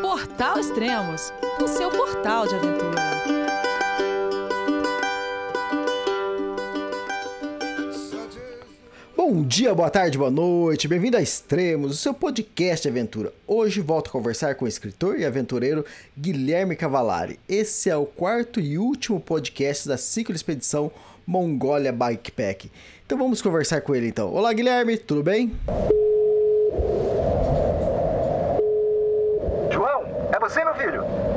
Portal Extremos, o seu portal de aventura. Bom dia, boa tarde, boa noite, bem-vindo a Extremos, o seu podcast de aventura. Hoje volto a conversar com o escritor e aventureiro Guilherme Cavalari. Esse é o quarto e último podcast da ciclo expedição Mongólia Bikepack. Então vamos conversar com ele então. Olá, Guilherme, tudo bem? você, meu filho?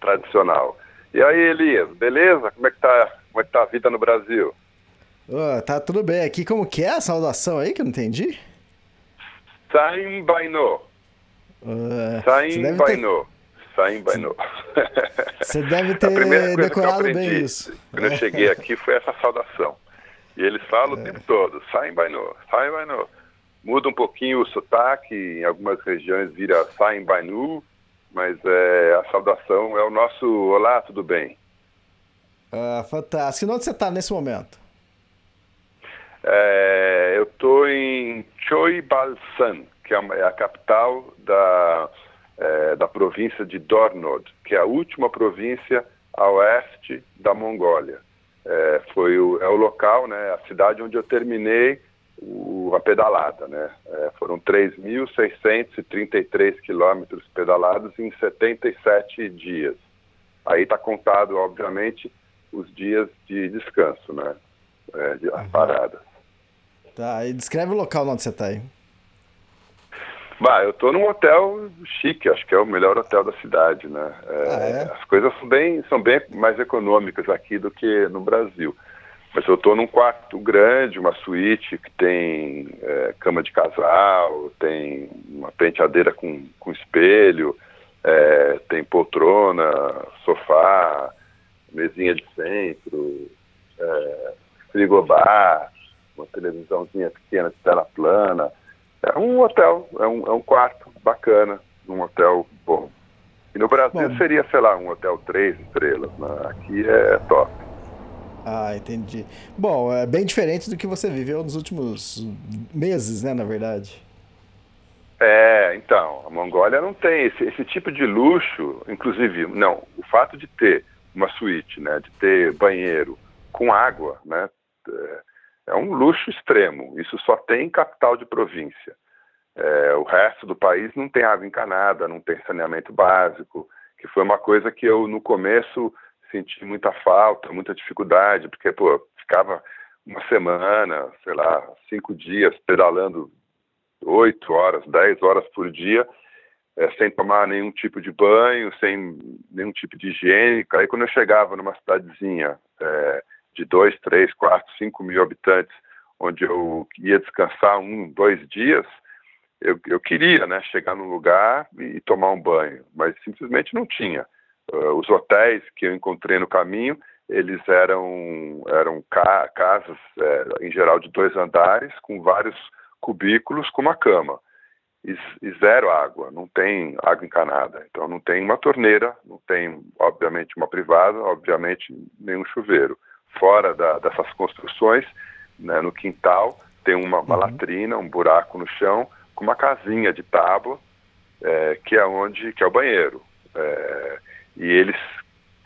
tradicional. E aí, Elias, beleza? Como é que tá, como é que tá a vida no Brasil? Oh, tá tudo bem aqui. Como que é a saudação aí que eu não entendi? Saim Baino. Uh, Saim Baino. Ter... Saim Baino. Você deve ter decorado bem isso. Quando eu cheguei aqui foi essa saudação. E eles falam é. o tempo todo, Saim Baino, Saim Baino. Muda um pouquinho o sotaque, em algumas regiões vira Saim Bainu, mas é, a saudação é o nosso Olá, tudo bem? Ah, fantástico. E onde você está nesse momento? É, eu estou em Choibalsan, que é a, é a capital da, é, da província de Dornod, que é a última província a oeste da Mongólia. É, foi o, é o local, né, a cidade onde eu terminei o, a pedalada, né? É, foram 3.633 quilômetros pedalados em 77 dias. Aí está contado, obviamente, os dias de descanso, né? É, de, as uhum. paradas. Tá, e descreve o local onde você está aí. Bah, eu estou num hotel chique, acho que é o melhor hotel da cidade, né? É, ah, é? As coisas são bem, são bem mais econômicas aqui do que no Brasil. Mas eu estou num quarto grande, uma suíte que tem é, cama de casal, tem uma penteadeira com, com espelho, é, tem poltrona, sofá, mesinha de centro, é, frigobar, uma televisãozinha pequena de tela plana. É um hotel, é um, é um quarto bacana, um hotel bom. E no Brasil bom. seria, sei lá, um hotel três estrelas. Né? Aqui é top. Ah, entendi. Bom, é bem diferente do que você viveu nos últimos meses, né, na verdade. É, então, a Mongólia não tem esse, esse tipo de luxo, inclusive, não, o fato de ter uma suíte, né, de ter banheiro com água, né, é, é um luxo extremo. Isso só tem em capital de província. É, o resto do país não tem água encanada, não tem saneamento básico, que foi uma coisa que eu, no começo, senti muita falta, muita dificuldade, porque, pô, ficava uma semana, sei lá, cinco dias pedalando oito horas, dez horas por dia, é, sem tomar nenhum tipo de banho, sem nenhum tipo de higiene. Aí quando eu chegava numa cidadezinha é, de dois, três, quatro, cinco mil habitantes, onde eu ia descansar um, dois dias, eu, eu queria, né, chegar num lugar e tomar um banho, mas simplesmente não tinha. Uh, os hotéis que eu encontrei no caminho, eles eram, eram ca casas, é, em geral, de dois andares, com vários cubículos, com uma cama. E, e, zero água, não tem água encanada. Então, não tem uma torneira, não tem, obviamente, uma privada, obviamente, nenhum chuveiro. Fora da, dessas construções, né, no quintal, tem uma, uma uhum. latrina, um buraco no chão, com uma casinha de tábua, é, que é onde que é o banheiro. É, e eles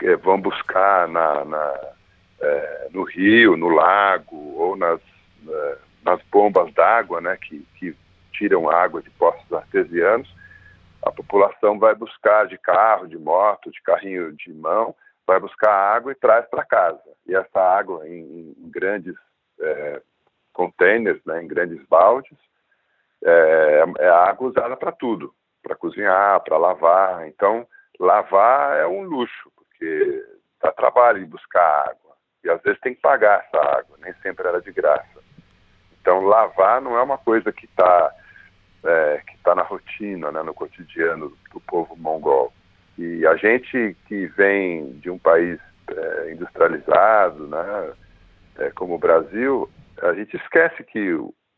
é, vão buscar na, na é, no rio, no lago ou nas, é, nas bombas d'água, né, que, que tiram água de poços artesianos. A população vai buscar de carro, de moto, de carrinho de mão, vai buscar água e traz para casa. E essa água em, em grandes é, containers, né, em grandes baldes, é, é água usada para tudo, para cozinhar, para lavar. Então, lavar é um luxo, porque dá trabalho em buscar água. E às vezes tem que pagar essa água, nem sempre era de graça. Então, lavar não é uma coisa que está é, que tá na rotina, né, no cotidiano do povo mongol. E a gente que vem de um país é, industrializado, né, é, como o Brasil, a gente esquece que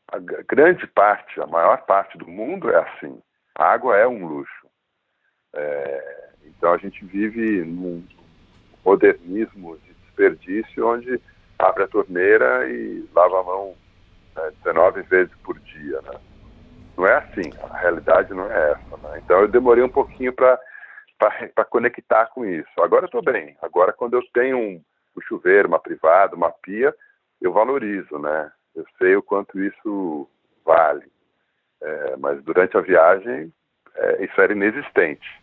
a grande parte, a maior parte do mundo é assim. A água é um luxo. É, então a gente vive num modernismo de desperdício onde abre a torneira e lava a mão né, 19 vezes por dia. Né? Não é assim, a realidade não é essa. Né? Então eu demorei um pouquinho para conectar com isso. Agora eu estou bem. Agora, quando eu tenho um, um chuveiro, uma privada, uma pia, eu valorizo, né? Eu sei o quanto isso vale. É, mas durante a viagem, é, isso era inexistente.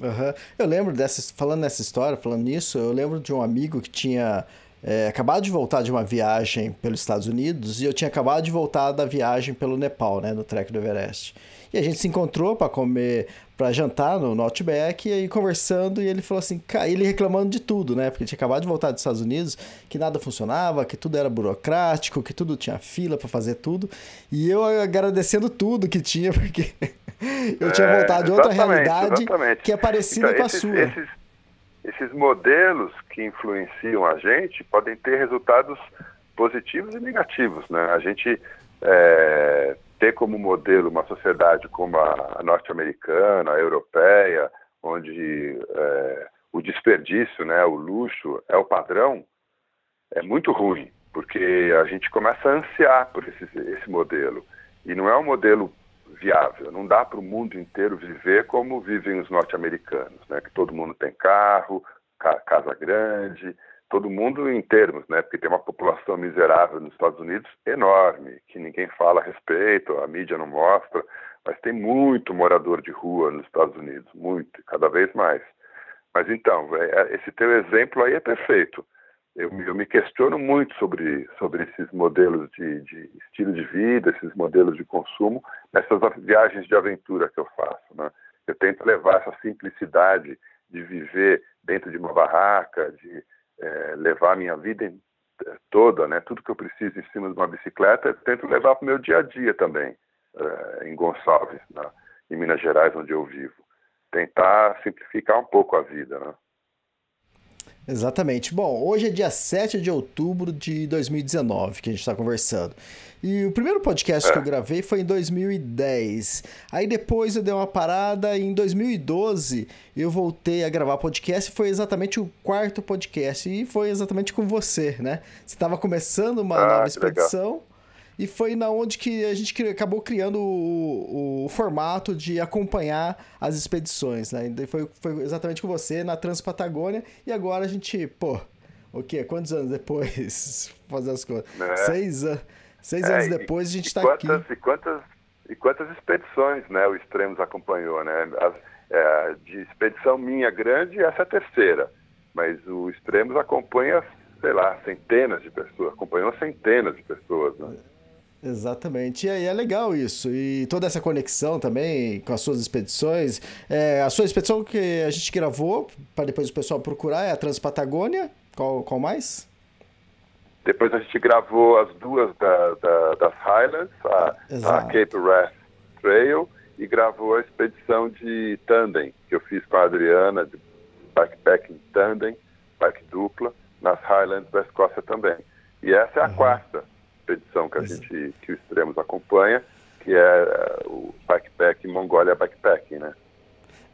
Uhum. Eu lembro dessa, falando nessa história, falando nisso, eu lembro de um amigo que tinha é, acabado de voltar de uma viagem pelos Estados Unidos e eu tinha acabado de voltar da viagem pelo Nepal, né, no trek do Everest. E a gente se encontrou para comer, para jantar no, no Outback, e aí conversando, e ele falou assim, ele reclamando de tudo, né? Porque tinha acabado de voltar dos Estados Unidos, que nada funcionava, que tudo era burocrático, que tudo tinha fila para fazer tudo. E eu agradecendo tudo que tinha, porque eu tinha é, voltado de outra realidade exatamente. que é parecida então, com a esses, sua. Esses, esses modelos que influenciam a gente podem ter resultados positivos e negativos, né? A gente é, ter como modelo uma sociedade como a norte-americana, a europeia, onde é, o desperdício, né, o luxo é o padrão, é muito ruim, porque a gente começa a ansiar por esse, esse modelo. E não é um modelo viável, não dá para o mundo inteiro viver como vivem os norte-americanos, né, que todo mundo tem carro, ca casa grande, todo mundo em termos, né? Porque tem uma população miserável nos Estados Unidos enorme, que ninguém fala a respeito, a mídia não mostra, mas tem muito morador de rua nos Estados Unidos, muito, cada vez mais. Mas então, é, é, esse teu exemplo aí é perfeito. Eu, eu me questiono muito sobre, sobre esses modelos de, de, estilo de vida, esses modelos de consumo, nessas viagens de aventura que eu faço. Né? Eu tento levar essa simplicidade de viver dentro de uma barraca, de é, levar a minha vida toda, né, tudo que eu preciso em cima de uma bicicleta, eu tento levar para o meu dia a dia também, é, em Gonçalves, na, em Minas Gerais, onde eu vivo. Tentar simplificar um pouco a vida, né? Exatamente. Bom, hoje é dia 7 de outubro de 2019 que a gente está conversando. E o primeiro podcast é. que eu gravei foi em 2010. Aí depois eu dei uma parada e em 2012 eu voltei a gravar podcast e foi exatamente o quarto podcast. E foi exatamente com você, né? Você estava começando uma ah, nova expedição. Legal. E foi na onde que a gente acabou criando o, o formato de acompanhar as expedições, né? E foi, foi exatamente com você na Transpatagônia. E agora a gente, pô, o quê? Quantos anos depois? Fazer as coisas. É. Seis, seis é, anos depois a gente está aqui. E quantas, e quantas expedições, né? O Extremos acompanhou, né? As, é, de expedição minha grande, essa é a terceira. Mas o Extremos acompanha, sei lá, centenas de pessoas. Acompanhou centenas de pessoas, né? Exatamente. E aí é legal isso. E toda essa conexão também com as suas expedições. É, a sua expedição que a gente gravou, para depois o pessoal procurar, é a Transpatagônia. Qual, qual mais? Depois a gente gravou as duas da, da, das Highlands, a, a, Cape Wrath Trail, e gravou a expedição de Tandem, que eu fiz com a Adriana, de backpacking Tandem, bike dupla, nas Highlands da Escócia também. E essa é a uhum. quarta expedição que a gente, que o Extremos acompanha, que é, é o Bikepack Mongólia Bikepack, né?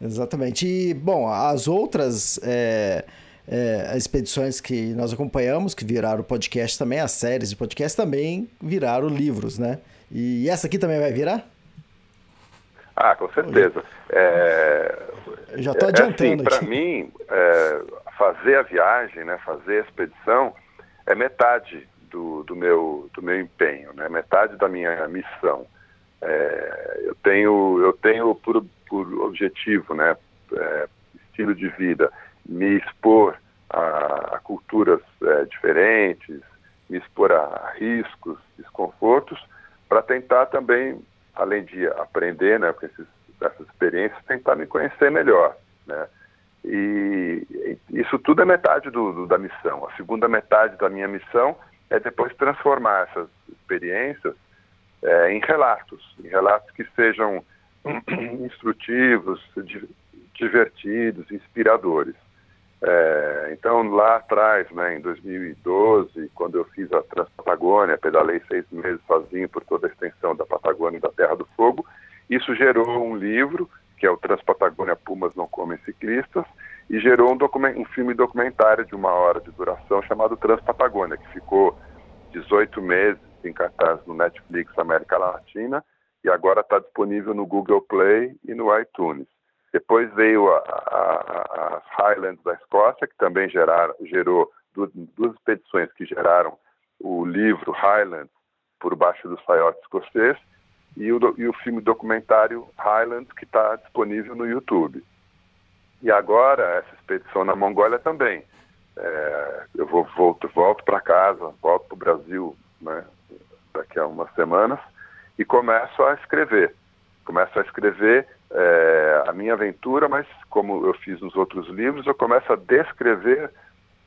Exatamente. E, bom, as outras é, é, expedições que nós acompanhamos, que viraram podcast também, as séries de podcast também viraram livros, né? E essa aqui também vai virar? Ah, com certeza. É, Já estou adiantando. É, assim, Para mim, é, fazer a viagem, né, fazer a expedição, é metade do, do, meu, do meu empenho, né? metade da minha missão. É, eu tenho, eu tenho por, por objetivo, né, é, estilo de vida, me expor a, a culturas é, diferentes, me expor a riscos, desconfortos, para tentar também, além de aprender né, com esses, essas experiências, tentar me conhecer melhor. Né? E isso tudo é metade do, do, da missão. A segunda metade da minha missão é depois transformar essas experiências é, em relatos, em relatos que sejam instrutivos, divertidos, inspiradores. É, então, lá atrás, né, em 2012, quando eu fiz a Transpatagônia, pedalei seis meses sozinho por toda a extensão da Patagônia e da Terra do Fogo, isso gerou um livro, que é o Transpatagônia Pumas Não Comem Ciclistas, e gerou um, um filme documentário de uma hora de duração chamado Transpatagônia, que ficou 18 meses em cartaz no Netflix América Latina e agora está disponível no Google Play e no iTunes. Depois veio a, a, a Highlands da Escócia, que também gerou duas, duas expedições que geraram o livro Highlands por baixo do saiote escocês e o, e o filme documentário Highlands que está disponível no YouTube. E agora essa expedição na Mongólia também. É, eu vou volto, volto para casa, volto para o Brasil né, daqui a umas semanas e começo a escrever. Começo a escrever é, a minha aventura, mas como eu fiz nos outros livros, eu começo a descrever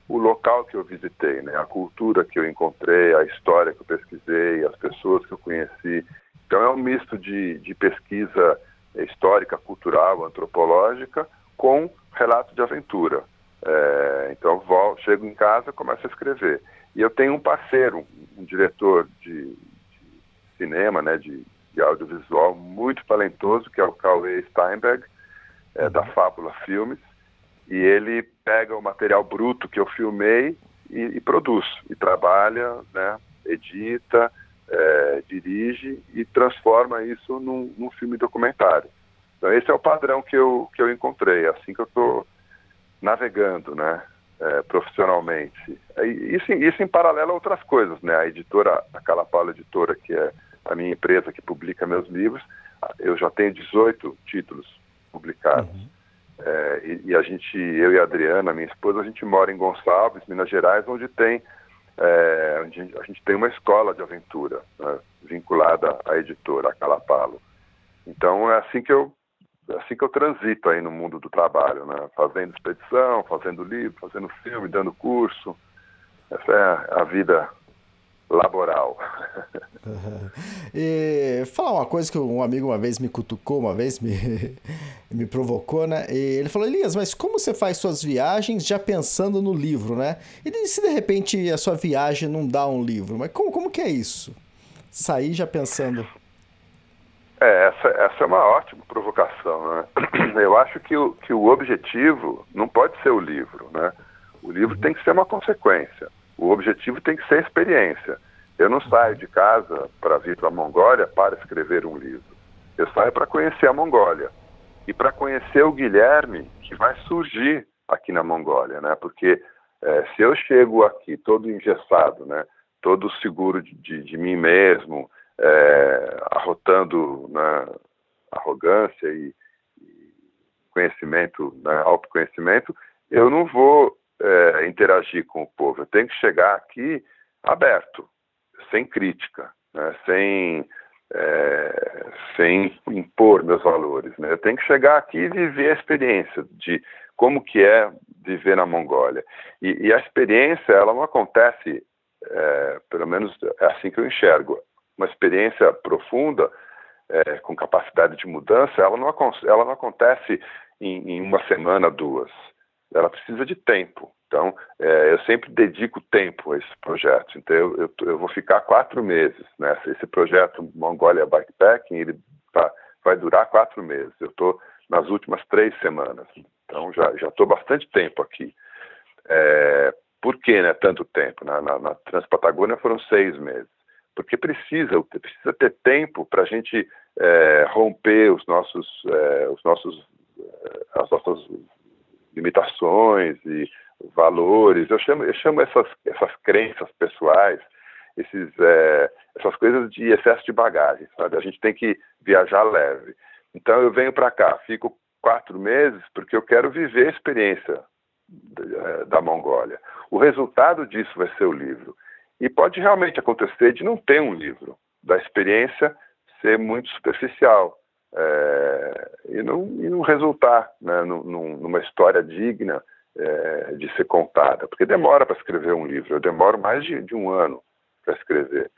o local que eu visitei, né? a cultura que eu encontrei, a história que eu pesquisei, as pessoas que eu conheci. Então é um misto de, de pesquisa histórica, cultural, antropológica, com relato de aventura. É, então volto, chego em casa, começo a escrever. E eu tenho um parceiro, um, um diretor de, de, cinema, né, de, de audiovisual muito talentoso, que é o Cauê Steinberg, é, da Fábula Filmes, e ele pega o material bruto que eu filmei e, e produz, e trabalha, né, edita, é, dirige e transforma isso num, num, filme documentário. Então esse é o padrão que eu, que eu encontrei, é assim que eu estou navegando, né, é, profissionalmente. Isso, isso em paralelo a outras coisas, né, a editora, a Calapala Editora, que é a minha empresa que publica meus livros, eu já tenho 18 títulos publicados. Uhum. É, e, e, a gente, eu e a Adriana, minha esposa, a gente mora em Gonçalves, Minas Gerais, onde tem é, onde a gente tem uma escola de aventura né, vinculada à editora, a Calapalo. Então é assim que eu assim que eu transito aí no mundo do trabalho, né? Fazendo expedição, fazendo livro, fazendo filme, dando curso. Essa é a vida laboral. Uhum. E falar uma coisa que um amigo uma vez me cutucou, uma vez me, me provocou, né? E ele falou, Elias, mas como você faz suas viagens já pensando no livro, né? E se de repente a sua viagem não dá um livro? Mas como, como que é isso? Sair já pensando... É, essa, essa é uma ótima provocação, né? Eu acho que o, que o objetivo não pode ser o livro, né? O livro tem que ser uma consequência. O objetivo tem que ser a experiência. Eu não saio de casa para vir para a Mongólia para escrever um livro. Eu saio para conhecer a Mongólia e para conhecer o Guilherme que vai surgir aqui na Mongólia, né? Porque é, se eu chego aqui todo engessado, né? Todo seguro de, de, de mim mesmo, é, arrotando né, arrogância e, e conhecimento, né, autoconhecimento, eu não vou é, interagir com o povo. Eu tenho que chegar aqui aberto, sem crítica, né? sem, é, sem impor meus valores. Né? Eu tenho que chegar aqui e viver a experiência de como que é viver na Mongólia. E, e a experiência, ela não acontece, é, pelo menos é assim que eu enxergo, uma experiência profunda, é, com capacidade de mudança, ela não, ela não acontece em, em uma semana, duas ela precisa de tempo. Então, é, eu sempre dedico tempo a esse projeto. Então, eu, eu, eu vou ficar quatro meses. Né? Esse projeto Mongolia Bikepacking, ele tá, vai durar quatro meses. Eu estou nas últimas três semanas. Então, já estou bastante tempo aqui. É, por que né, tanto tempo? Na, na, na Transpatagônia foram seis meses. Porque precisa, precisa ter tempo para a gente é, romper os nossos, é, os nossos, é, as nossas limitações e valores. Eu chamo, eu chamo essas, essas crenças pessoais, esses, é, essas coisas de excesso de bagagem, sabe? A gente tem que viajar leve. Então eu venho para cá, fico quatro meses porque eu quero viver a experiência da, da Mongólia. O resultado disso vai ser o livro. E pode realmente acontecer de não ter um livro, da experiência ser muito superficial. É, e, não, e não resultar né, num, numa história digna é, de ser contada, porque demora para escrever um livro, eu demoro mais de, de um ano para escrever.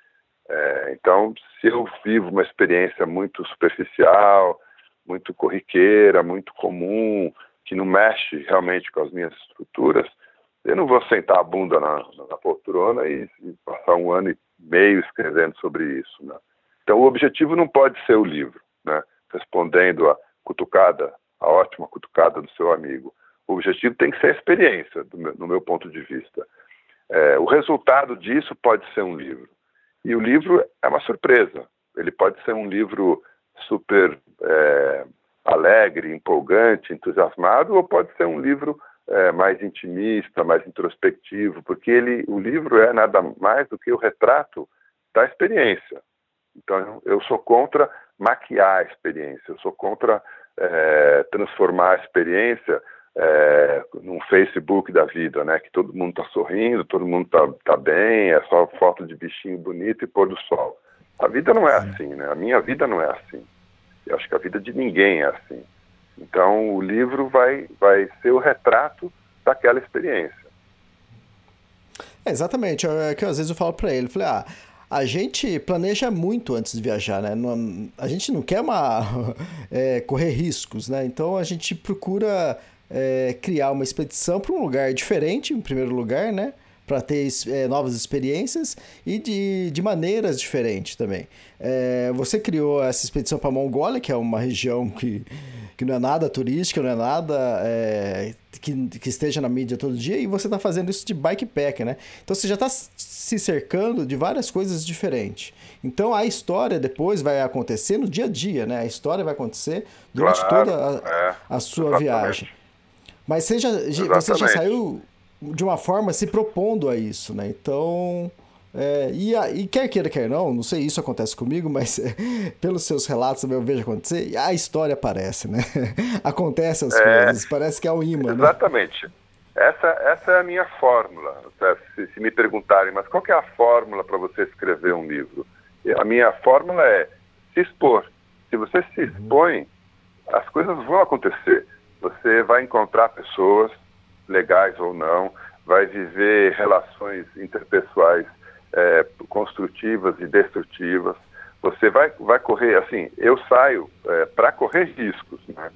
É, então, se eu vivo uma experiência muito superficial, muito corriqueira, muito comum, que não mexe realmente com as minhas estruturas, eu não vou sentar a bunda na, na poltrona e, e, passar um ano e meio escrevendo sobre isso. Né? Então, o objetivo não pode ser o livro, né? respondendo a cutucada, a ótima cutucada do seu amigo. O objetivo tem que ser a experiência, meu, no meu ponto de vista. É, o resultado disso pode ser um livro. E o livro é uma surpresa. Ele pode ser um livro super é, alegre, empolgante, entusiasmado, ou pode ser um livro é, mais intimista, mais introspectivo, porque ele, o livro é nada mais do que o retrato da experiência. Então, eu sou contra maquiar a experiência, eu sou contra é, transformar a experiência é, num Facebook da vida, né? Que todo mundo está sorrindo, todo mundo está tá bem, é só foto de bichinho bonito e pôr do sol. A vida não é assim, né? A minha vida não é assim. Eu acho que a vida de ninguém é assim. Então, o livro vai, vai ser o retrato daquela experiência. É, exatamente. É que às vezes eu falo para ele, falei, ah, a gente planeja muito antes de viajar, né? Não, a gente não quer uma, é, correr riscos, né? Então a gente procura é, criar uma expedição para um lugar diferente, em primeiro lugar, né? Para ter é, novas experiências e de, de maneiras diferentes também. É, você criou essa expedição para a Mongólia, que é uma região que, que não é nada turística, não é nada é, que, que esteja na mídia todo dia, e você está fazendo isso de bikepack, né? Então você já está se cercando de várias coisas diferentes. Então a história depois vai acontecer no dia a dia, né? A história vai acontecer durante claro, toda a, é, a sua exatamente. viagem. Mas você já, você já saiu de uma forma se propondo a isso, né? Então. É, e, e, quer queira, quer não, não sei, isso acontece comigo, mas é, pelos seus relatos eu vejo acontecer, a história aparece, né? Acontece as é, coisas, parece que é o imã, né? Exatamente. Né? Essa, essa é a minha fórmula. Se, se me perguntarem, mas qual é a fórmula para você escrever um livro? A minha fórmula é se expor. Se você se uhum. expõe, as coisas vão acontecer. Você vai encontrar pessoas, legais ou não, vai viver relações interpessoais é, construtivas e destrutivas. Você vai, vai correr, assim, eu saio é, para correr riscos, né?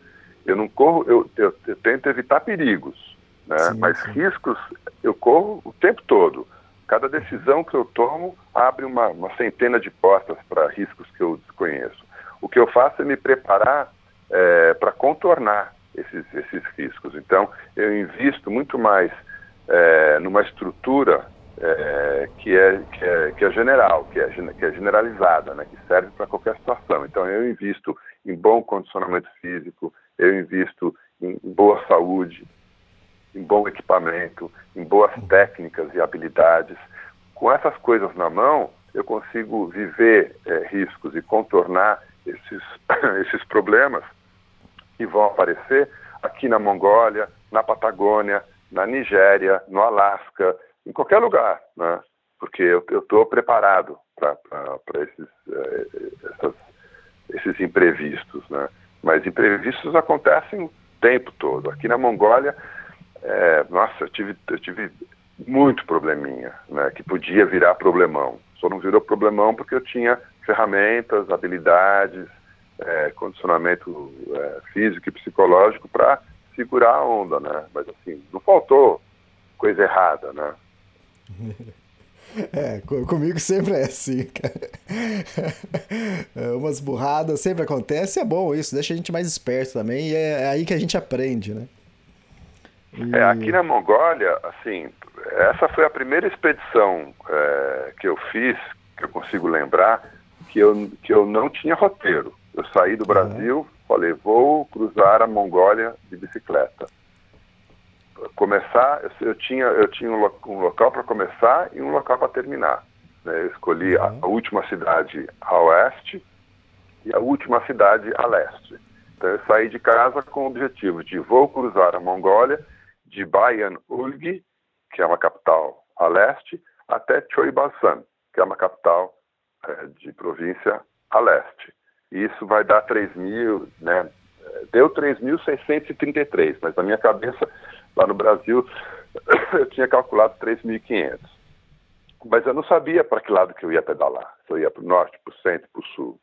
Eu não corro, eu, eu, eu tento evitar perigos, né? Sim, Mas sim. riscos eu corro o tempo todo. Cada decisão que eu tomo abre uma, uma centena de portas para riscos que eu desconheço. O que eu faço é me preparar é, para contornar esses, esses riscos. Então, eu invisto muito mais é, numa estrutura é, que, é, que, é, que é general, que é, que é generalizada, né, que serve para qualquer situação. Então, eu invisto em bom condicionamento físico, eu invisto em boa saúde, em bom equipamento, em boas técnicas e habilidades. Com essas coisas na mão, eu consigo viver é, riscos e contornar esses, esses problemas que vão aparecer aqui na Mongólia, na Patagônia, na Nigéria, no Alasca, em qualquer lugar, né? porque eu estou preparado para esses, é, esses imprevistos. Né? Mas imprevistos acontecem o tempo todo. Aqui na Mongólia, é, nossa, eu tive, eu tive muito probleminha, né? que podia virar problemão. Só não virou problemão porque eu tinha ferramentas, habilidades, é, condicionamento é, físico e psicológico para segurar a onda, né? Mas assim, não faltou coisa errada, né? É, comigo sempre é assim, cara. É, umas burradas sempre acontece, é bom isso, deixa a gente mais esperto também, e é aí que a gente aprende, né? E... É, aqui na Mongólia, assim, essa foi a primeira expedição é, que eu fiz, que eu consigo lembrar, que eu, que eu não tinha roteiro. Eu saí do Brasil, uhum. falei, vou cruzar a Mongólia de bicicleta. Começar, eu, eu tinha, eu tinha um, lo, um local para começar e um local para terminar. Né? Eu escolhi uhum. a, a, última cidade a oeste e a última cidade a leste. Então eu saí de casa com o objetivo de vou cruzar a Mongólia de Bayan Ulgi, que é uma capital a leste, até Choibalsan, que é uma capital é, de província a leste. Isso vai dar 3 mil, né, deu 3.633, mas na minha cabeça, lá no Brasil, eu tinha calculado 3.500. Mas eu não sabia para que lado que eu ia pedalar. Se eu ia para o norte, para o centro, para o sul.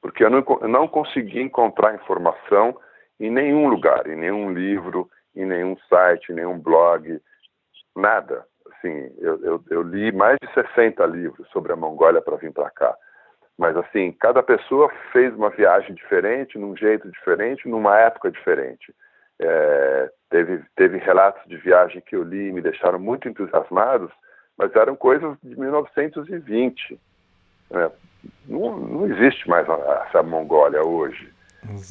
Porque eu não, eu não consegui encontrar informação em nenhum lugar, em nenhum livro, em nenhum site, em nenhum blog, nada. Assim, eu, eu, eu li mais de 60 livros sobre a Mongólia para vir para cá. Mas, assim, cada pessoa fez uma viagem diferente, num jeito diferente, numa época diferente. É, teve, teve relatos de viagem que eu li e me deixaram muito entusiasmados, mas eram coisas de 1920. É, não, não existe mais essa Mongólia hoje.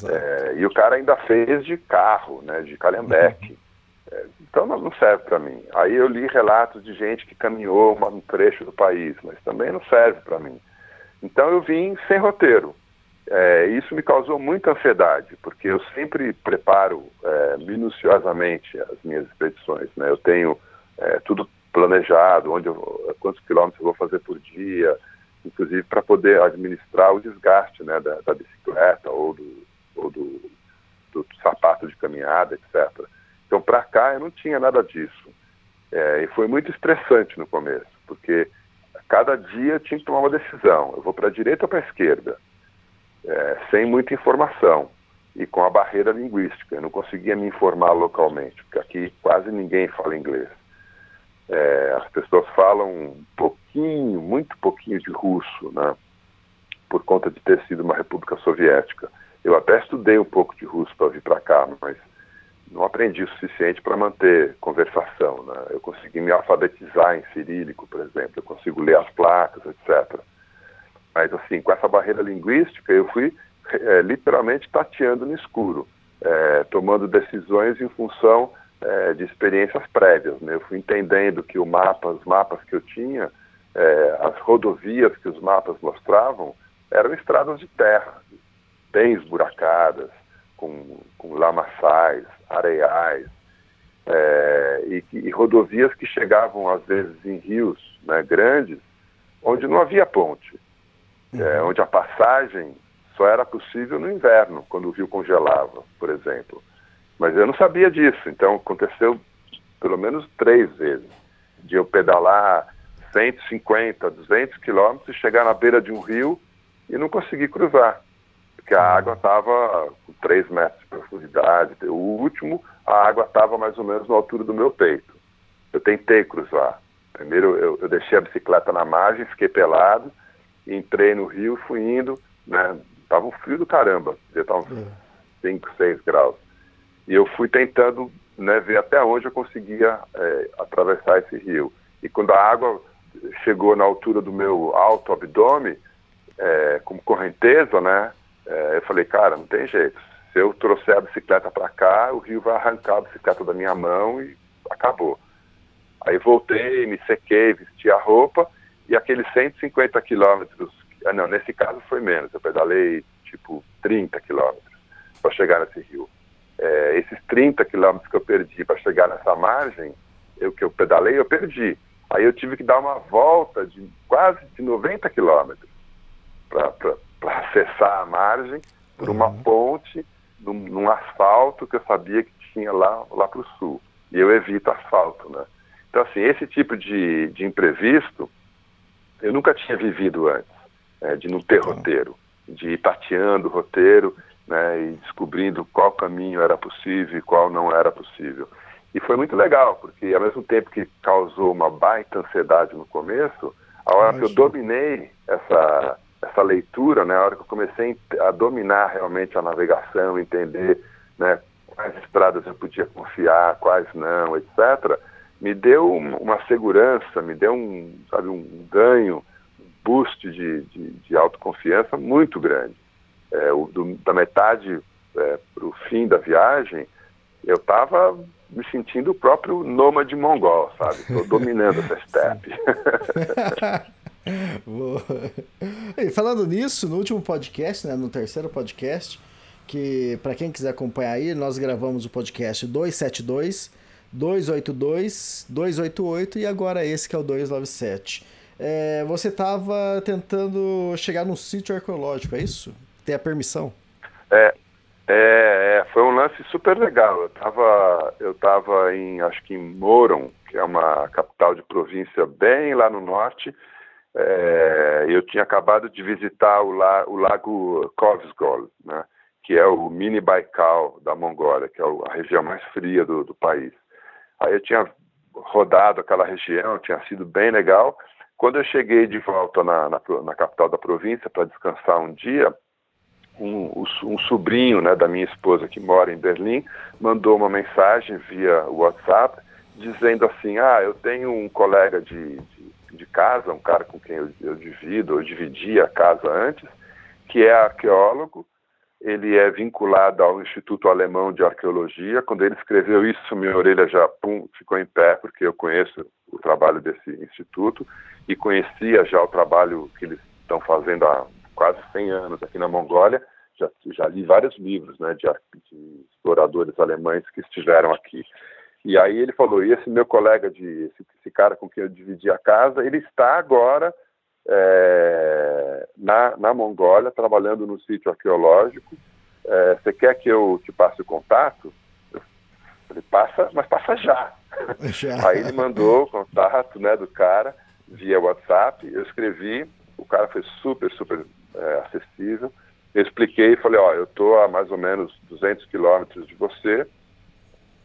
É, e o cara ainda fez de carro, né, de Calhambeque. Uhum. É, então não serve para mim. Aí eu li relatos de gente que caminhou um trecho do país, mas também não serve para mim. Então eu vim sem roteiro. É, isso me causou muita ansiedade, porque eu sempre preparo é, minuciosamente as minhas expedições. Né? Eu tenho é, tudo planejado, onde eu, quantos quilômetros eu vou fazer por dia, inclusive para poder administrar o desgaste né, da, da bicicleta ou, do, ou do, do, sapato de caminhada, etc. Então, para cá, eu não tinha nada disso. É, e foi muito estressante no começo, porque cada dia tinha que tomar uma decisão. Eu vou para a direita ou para a esquerda? É, sem muita informação e com a barreira linguística. Eu não conseguia me informar localmente, porque aqui quase ninguém fala inglês. É, as pessoas falam um pouquinho, muito pouquinho de russo, né? Por conta de ter sido uma república soviética. Eu até estudei um pouco de russo para vir para cá, mas não aprendi o suficiente para manter conversação. Né? Eu consegui me alfabetizar em cirílico, por exemplo, eu consigo ler as placas, etc. Mas, assim, com essa barreira linguística, eu fui é, literalmente tateando no escuro, é, tomando decisões em função é, de experiências prévias. Né? Eu fui entendendo que o mapa, os mapas que eu tinha, é, as rodovias que os mapas mostravam, eram estradas de terra, bem esburacadas, com, com lamaçais, areais, é, e, e, rodovias que chegavam às vezes em rios né, grandes, onde não havia ponte, é, uhum. onde a passagem só era possível no inverno, quando o rio congelava, por exemplo. Mas eu não sabia disso, então aconteceu pelo menos três vezes, de eu pedalar 150, 200 quilômetros e chegar na beira de um rio e não conseguir cruzar, porque a água estava com 3 metros de profundidade. O último, a água estava mais ou menos na altura do meu peito. Eu tentei cruzar. Primeiro eu, eu deixei a bicicleta na margem, fiquei pelado, entrei no rio, fui indo, né? Tava um frio do caramba, devia estar uns 5, 6 graus. E eu fui tentando né, ver até onde eu conseguia é, atravessar esse rio. E quando a água chegou na altura do meu alto abdômen, é, com correnteza, né, é, eu falei, cara, não tem jeito. Se eu trouxer a bicicleta para cá, o rio vai arrancar a bicicleta da minha mão e acabou. Aí voltei, me sequei, vesti a roupa e aqueles 150 quilômetros, ah, não, nesse caso foi menos, eu pedalei tipo 30 quilômetros para chegar nesse rio é, esses 30 quilômetros que eu perdi para chegar nessa margem, eu que eu pedalei, eu perdi. Aí eu tive que dar uma volta de quase de 90 quilômetros para acessar a margem por uma uhum. ponte num, num, asfalto que eu sabia que tinha lá, lá para o sul. E eu evito asfalto, né? Então, assim, esse tipo de, de imprevisto eu nunca tinha vivido antes, é, de não ter roteiro, de ir tateando o roteiro né, e descobrindo qual caminho era possível e qual não era possível. E foi muito legal, porque ao mesmo tempo que causou uma baita ansiedade no começo, a hora que eu dominei essa, essa leitura, né, a hora que eu comecei a dominar realmente a navegação, entender né, quais estradas eu podia confiar, quais não, etc., me deu uma segurança, me deu um, sabe, um ganho, um boost de, de, de autoconfiança muito grande é, o, do, da metade é, para o fim da viagem, eu estava me sentindo o próprio nômade mongol, sabe? Estou dominando essa steppe. E falando nisso, no último podcast, né, no terceiro podcast, que para quem quiser acompanhar aí, nós gravamos o podcast 272, 282, 288 e agora esse que é o 297. É, você estava tentando chegar num sítio arqueológico, é isso? Tem a permissão? É, É, é, foi um lance super legal. Eu estava eu tava em, acho que em Moron, que é uma capital de província bem lá no norte. É, eu tinha acabado de visitar o, la, o lago Kovsgol, né, que é o mini Baikal da Mongólia, que é a região mais fria do, do país. Aí eu tinha rodado aquela região, tinha sido bem legal. Quando eu cheguei de volta na, na, na capital da província para descansar um dia, um, um, sobrinho né, da minha esposa que mora em Berlim mandou uma mensagem via WhatsApp dizendo assim: Ah, eu tenho um colega de, de, de casa, um cara com quem eu, eu divido, eu dividia a casa antes, que é arqueólogo. Ele é vinculado ao Instituto Alemão de Arqueologia. Quando ele escreveu isso, minha orelha já pum, ficou em pé, porque eu conheço o trabalho desse instituto e conhecia já o trabalho que eles estão fazendo há quase 100 anos aqui na Mongólia. Já, já li vários livros né, de, de exploradores alemães que estiveram aqui. E aí ele falou, e esse meu colega, de, esse, esse cara com quem eu dividi a casa, ele está agora é, na, na Mongólia, trabalhando no sítio arqueológico. É, você quer que eu te passe o contato? Ele passa, mas passa já. já. Aí ele mandou o contato né, do cara via WhatsApp, eu escrevi, o cara foi super, super é, acessível. Eu expliquei e falei, ó, eu estou a mais ou menos 200 quilômetros de você,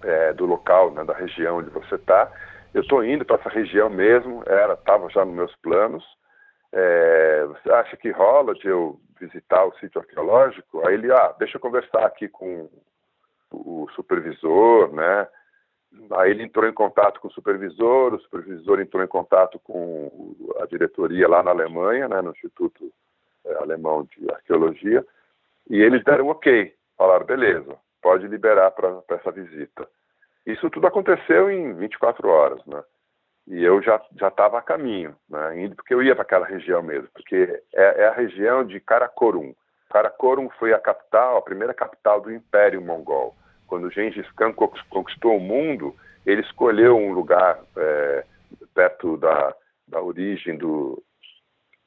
é, do local, né, da região onde você está. Eu estou indo para essa região mesmo, era, estava já nos meus planos. É, você acha que rola de eu visitar o sítio arqueológico? Aí ele, ah, deixa eu conversar aqui com o supervisor, né? Aí ele entrou em contato com o supervisor, o supervisor entrou em contato com a diretoria lá na Alemanha, né, no Instituto é, Alemão de Arqueologia, e eles deram ok, falaram, beleza, pode liberar para essa visita. Isso tudo aconteceu em 24 horas, né? E eu já já estava a caminho, né? Porque eu ia para aquela região mesmo, porque é, é, a região de Karakorum. Karakorum foi a capital, a primeira capital do Império Mongol. Quando Gengis Khan conquistou o mundo, ele escolheu um lugar é, perto da, da origem do,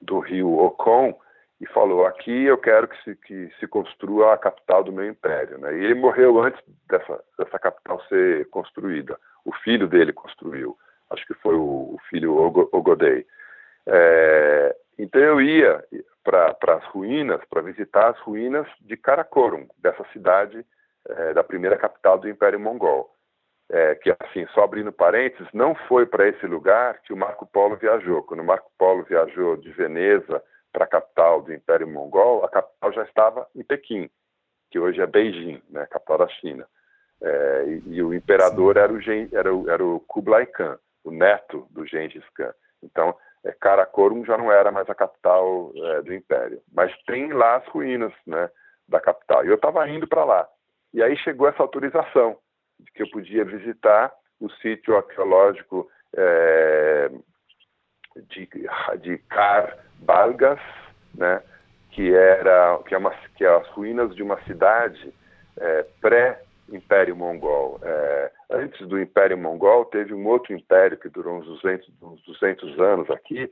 do rio Okon e falou: aqui eu quero que se, que se construa a capital do meu império. Né? E ele morreu antes dessa, dessa capital ser construída. O filho dele construiu. Acho que foi o, o filho Ogodei. É, então eu ia para as ruínas, para visitar as ruínas de Karakorum, dessa cidade é, da primeira capital do Império Mongol. É, que, assim, só abrindo parênteses, não foi para esse lugar que o Marco Polo viajou. Quando o Marco Polo viajou de Veneza para a capital do Império Mongol, a capital já estava em Pequim, que hoje é Beijing, né, capital da China. É, e, e, o imperador era o, era, o, era o Kublai Khan, o neto do Gengis Khan. Então, é, Karakorum já não era mais a capital é, do Império. Mas tem lá as ruínas né, da capital. E eu estava indo para lá. E aí chegou essa autorização de que eu podia visitar o sítio arqueológico é, de, de Kar Balgas, né, que era que é, uma, que é as ruínas de uma cidade é, pré-Império Mongol. É, antes do Império Mongol, teve um outro império que durou uns 200, uns 200 anos aqui,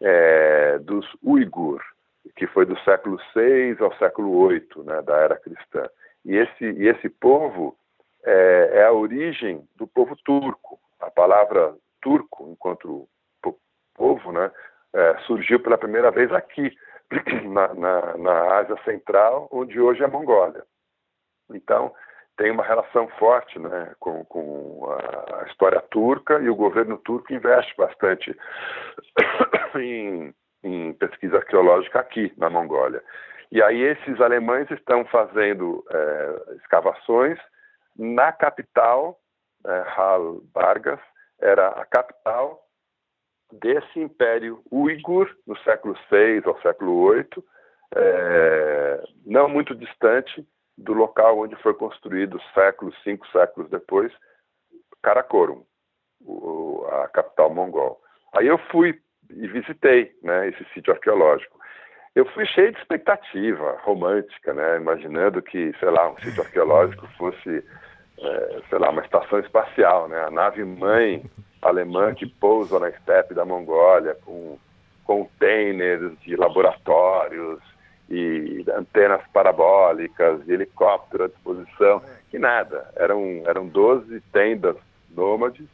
é, dos Uigur, que foi do século VI ao século VIII, né, da era cristã. E esse, e esse povo é, é a origem do povo turco. A palavra turco, enquanto povo, né, é, surgiu pela primeira vez aqui, na, na, na, Ásia Central, onde hoje é a Mongólia. Então, tem uma relação forte né, com, com a história turca e o governo turco investe bastante em, em pesquisa arqueológica aqui na Mongólia. E aí esses alemães estão fazendo é, escavações na capital, é, Hal Bargas, era a capital desse império uigur no século VI ao século VIII, é, não muito distante do local onde foi construído séculos, cinco séculos depois, Karakorum, o, a capital mongol. Aí eu fui e visitei né, esse sítio arqueológico. Eu fui cheio de expectativa romântica, né, imaginando que, sei lá, um sítio arqueológico fosse, é, sei lá, uma estação espacial, né, a nave mãe alemã que pousa na estepe da Mongólia com containers de laboratórios e antenas parabólicas, e helicóptero à disposição, que nada. Eram, eram 12 tendas nômades,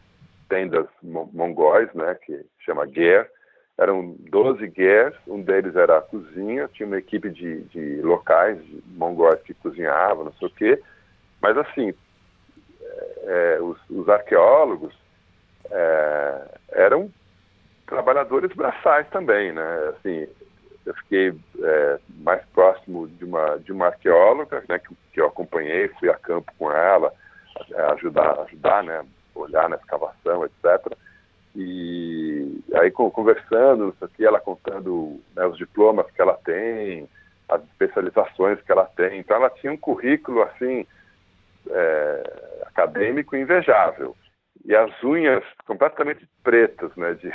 tendas mongóis, né, que chama Ger. Eram 12 Gers, um deles era a cozinha, tinha uma equipe de, de locais, de mongóis que cozinhavam, não sei o quê. Mas, assim, é, os, os, arqueólogos é, eram trabalhadores braçais também, né? Assim, eu fiquei é, mais próximo de uma de uma arqueóloga, né, que, que eu acompanhei, fui a campo com ela, ajudar ajudar, né, olhar na escavação, etc. E aí conversando, isso aqui, ela contando né, os diplomas que ela tem, as especializações que ela tem. Então ela tinha um currículo assim é, acadêmico invejável e as unhas completamente pretas, né, de,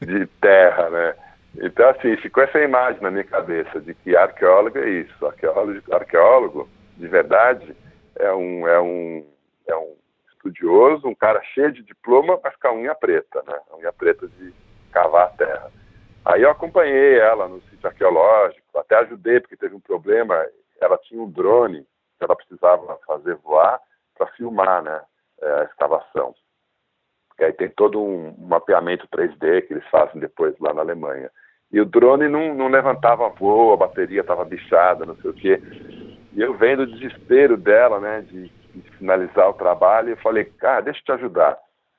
de terra, né. Então, assim, ficou essa imagem na minha cabeça de que arqueólogo é isso. Arqueólogo, arqueólogo de verdade, é um, é, um, é um estudioso, um cara cheio de diploma, mas com a unha preta, né? A unha preta de cavar a terra. Aí eu acompanhei ela no sítio arqueológico, até ajudei, porque teve um problema. Ela tinha um drone que ela precisava fazer voar para filmar né, é, a escavação. E aí tem todo um mapeamento 3D que eles fazem depois lá na Alemanha. E o drone não, não levantava voo, a bateria estava bichada, não sei o quê. E eu vendo o desespero dela, né, de, de, finalizar o trabalho, eu falei, cara, deixa eu te ajudar.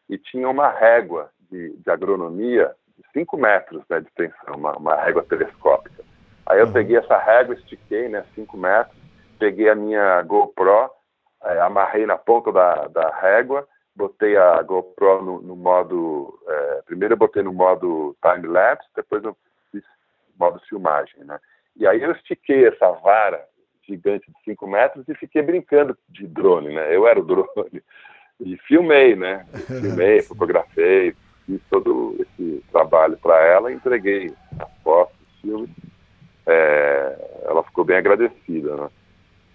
E tinha uma régua de, de agronomia de 5 metros né, de extensão, uma, uma, régua telescópica. Aí eu uhum. peguei essa régua, estiquei, né, 5 metros, peguei a minha GoPro, é, amarrei na ponta da, da régua, botei a GoPro no, no modo. É, primeiro eu botei no modo time-lapse, depois eu modo filmagem, né? E aí eu estiquei essa vara gigante de 5 metros e fiquei brincando de drone, né? Eu era o drone. E filmei, né? Filmei, fotografei, fiz todo esse trabalho para ela, entreguei as fotos, os filmes. É, ela ficou bem agradecida, né?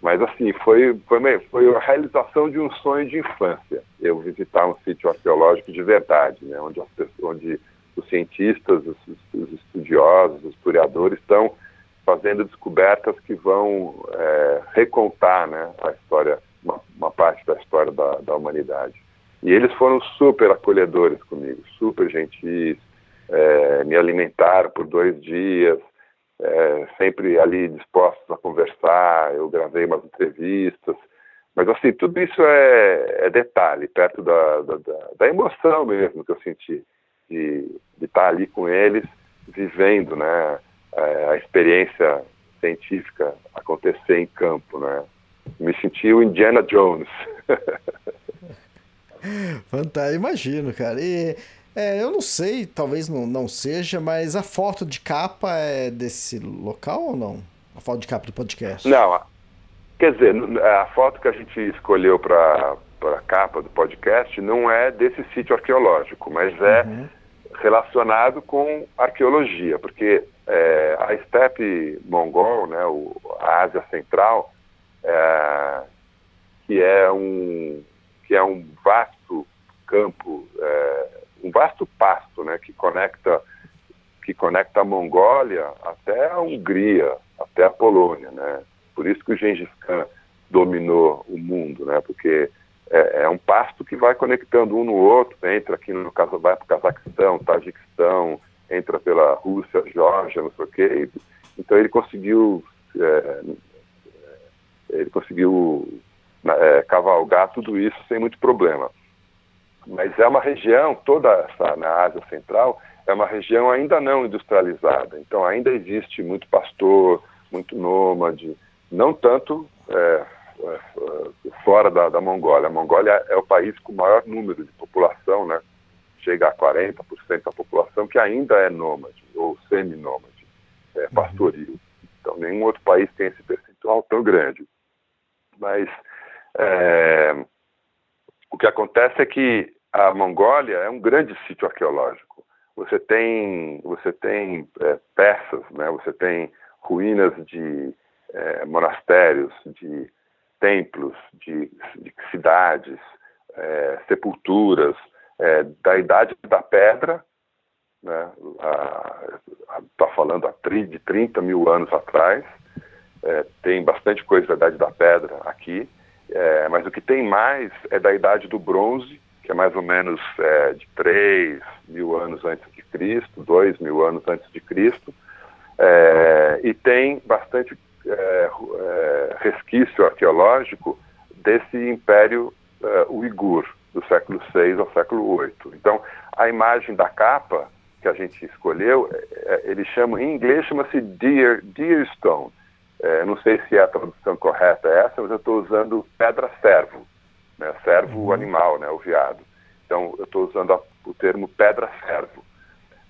Mas assim, foi, foi, foi a realização de um sonho de infância. Eu visitar um sítio arqueológico de verdade, né? Onde, as onde os cientistas, os, os estudiosos, os historiadores estão fazendo descobertas que vão é, recontar né, a história, uma, uma, parte da história da, da, humanidade. E eles foram super acolhedores comigo, super gentis, é, me alimentaram por dois dias, é, sempre ali dispostos a conversar, eu gravei umas entrevistas, mas assim, tudo isso é, é detalhe, perto da, da, da, emoção mesmo que eu senti de, de estar ali com eles, vivendo né, é, a experiência científica acontecer em campo. Né? Me senti o Indiana Jones. Fantástico, imagino, cara. E é, eu não sei, talvez não, não seja, mas a foto de capa é desse local ou não? A foto de capa do podcast? Não, quer dizer, a foto que a gente escolheu para a capa do podcast não é desse sítio arqueológico, mas é uhum relacionado com arqueologia, porque é, a estepe mongol, né, o, a Ásia Central, é, que é um que é um vasto campo, é, um vasto pasto, né, que conecta que conecta a Mongólia até a Hungria, até a Polônia, né? Por isso que o Gengis Khan dominou o mundo, né? Porque é, é, um pasto que vai conectando um no outro, entra aqui no caso, vai para o Cazaquistão, Tajiquistão, entra pela Rússia, Geórgia, não sei o quê. Então ele conseguiu, é, ele conseguiu é, cavalgar tudo isso sem muito problema. Mas é uma região, toda essa na Ásia Central, é uma região ainda não industrializada. Então ainda existe muito pastor, muito nômade, não tanto é, é, fora da, da Mongólia. A Mongólia é o país com o maior número de população, né? chega a 40% da população que ainda é nômade ou semi-nômade, é, pastoril. Então, nenhum outro país tem esse percentual tão grande. Mas é, o que acontece é que a Mongólia é um grande sítio arqueológico. Você tem, você tem é, peças, né? você tem ruínas de é, monastérios, de templos, de, de cidades, é, sepulturas, é, da idade da pedra, né, está falando de 30 mil anos atrás. É, tem bastante coisa da Idade da Pedra aqui, é, mas o que tem mais é da Idade do Bronze, que é mais ou menos é, de 3 mil anos antes de Cristo, 2 mil anos antes de Cristo, é, e tem bastante é, é, resquício arqueológico desse império uigur, do século VI ao século VIII. Então, a imagem da capa que a gente escolheu, ele chama, em inglês chama-se Deer, Deerstone, é, não sei se é a tradução correta é essa, mas eu estou usando pedra-servo, né? servo uhum. animal, né? o veado. Então, eu estou usando a, o termo pedra-servo.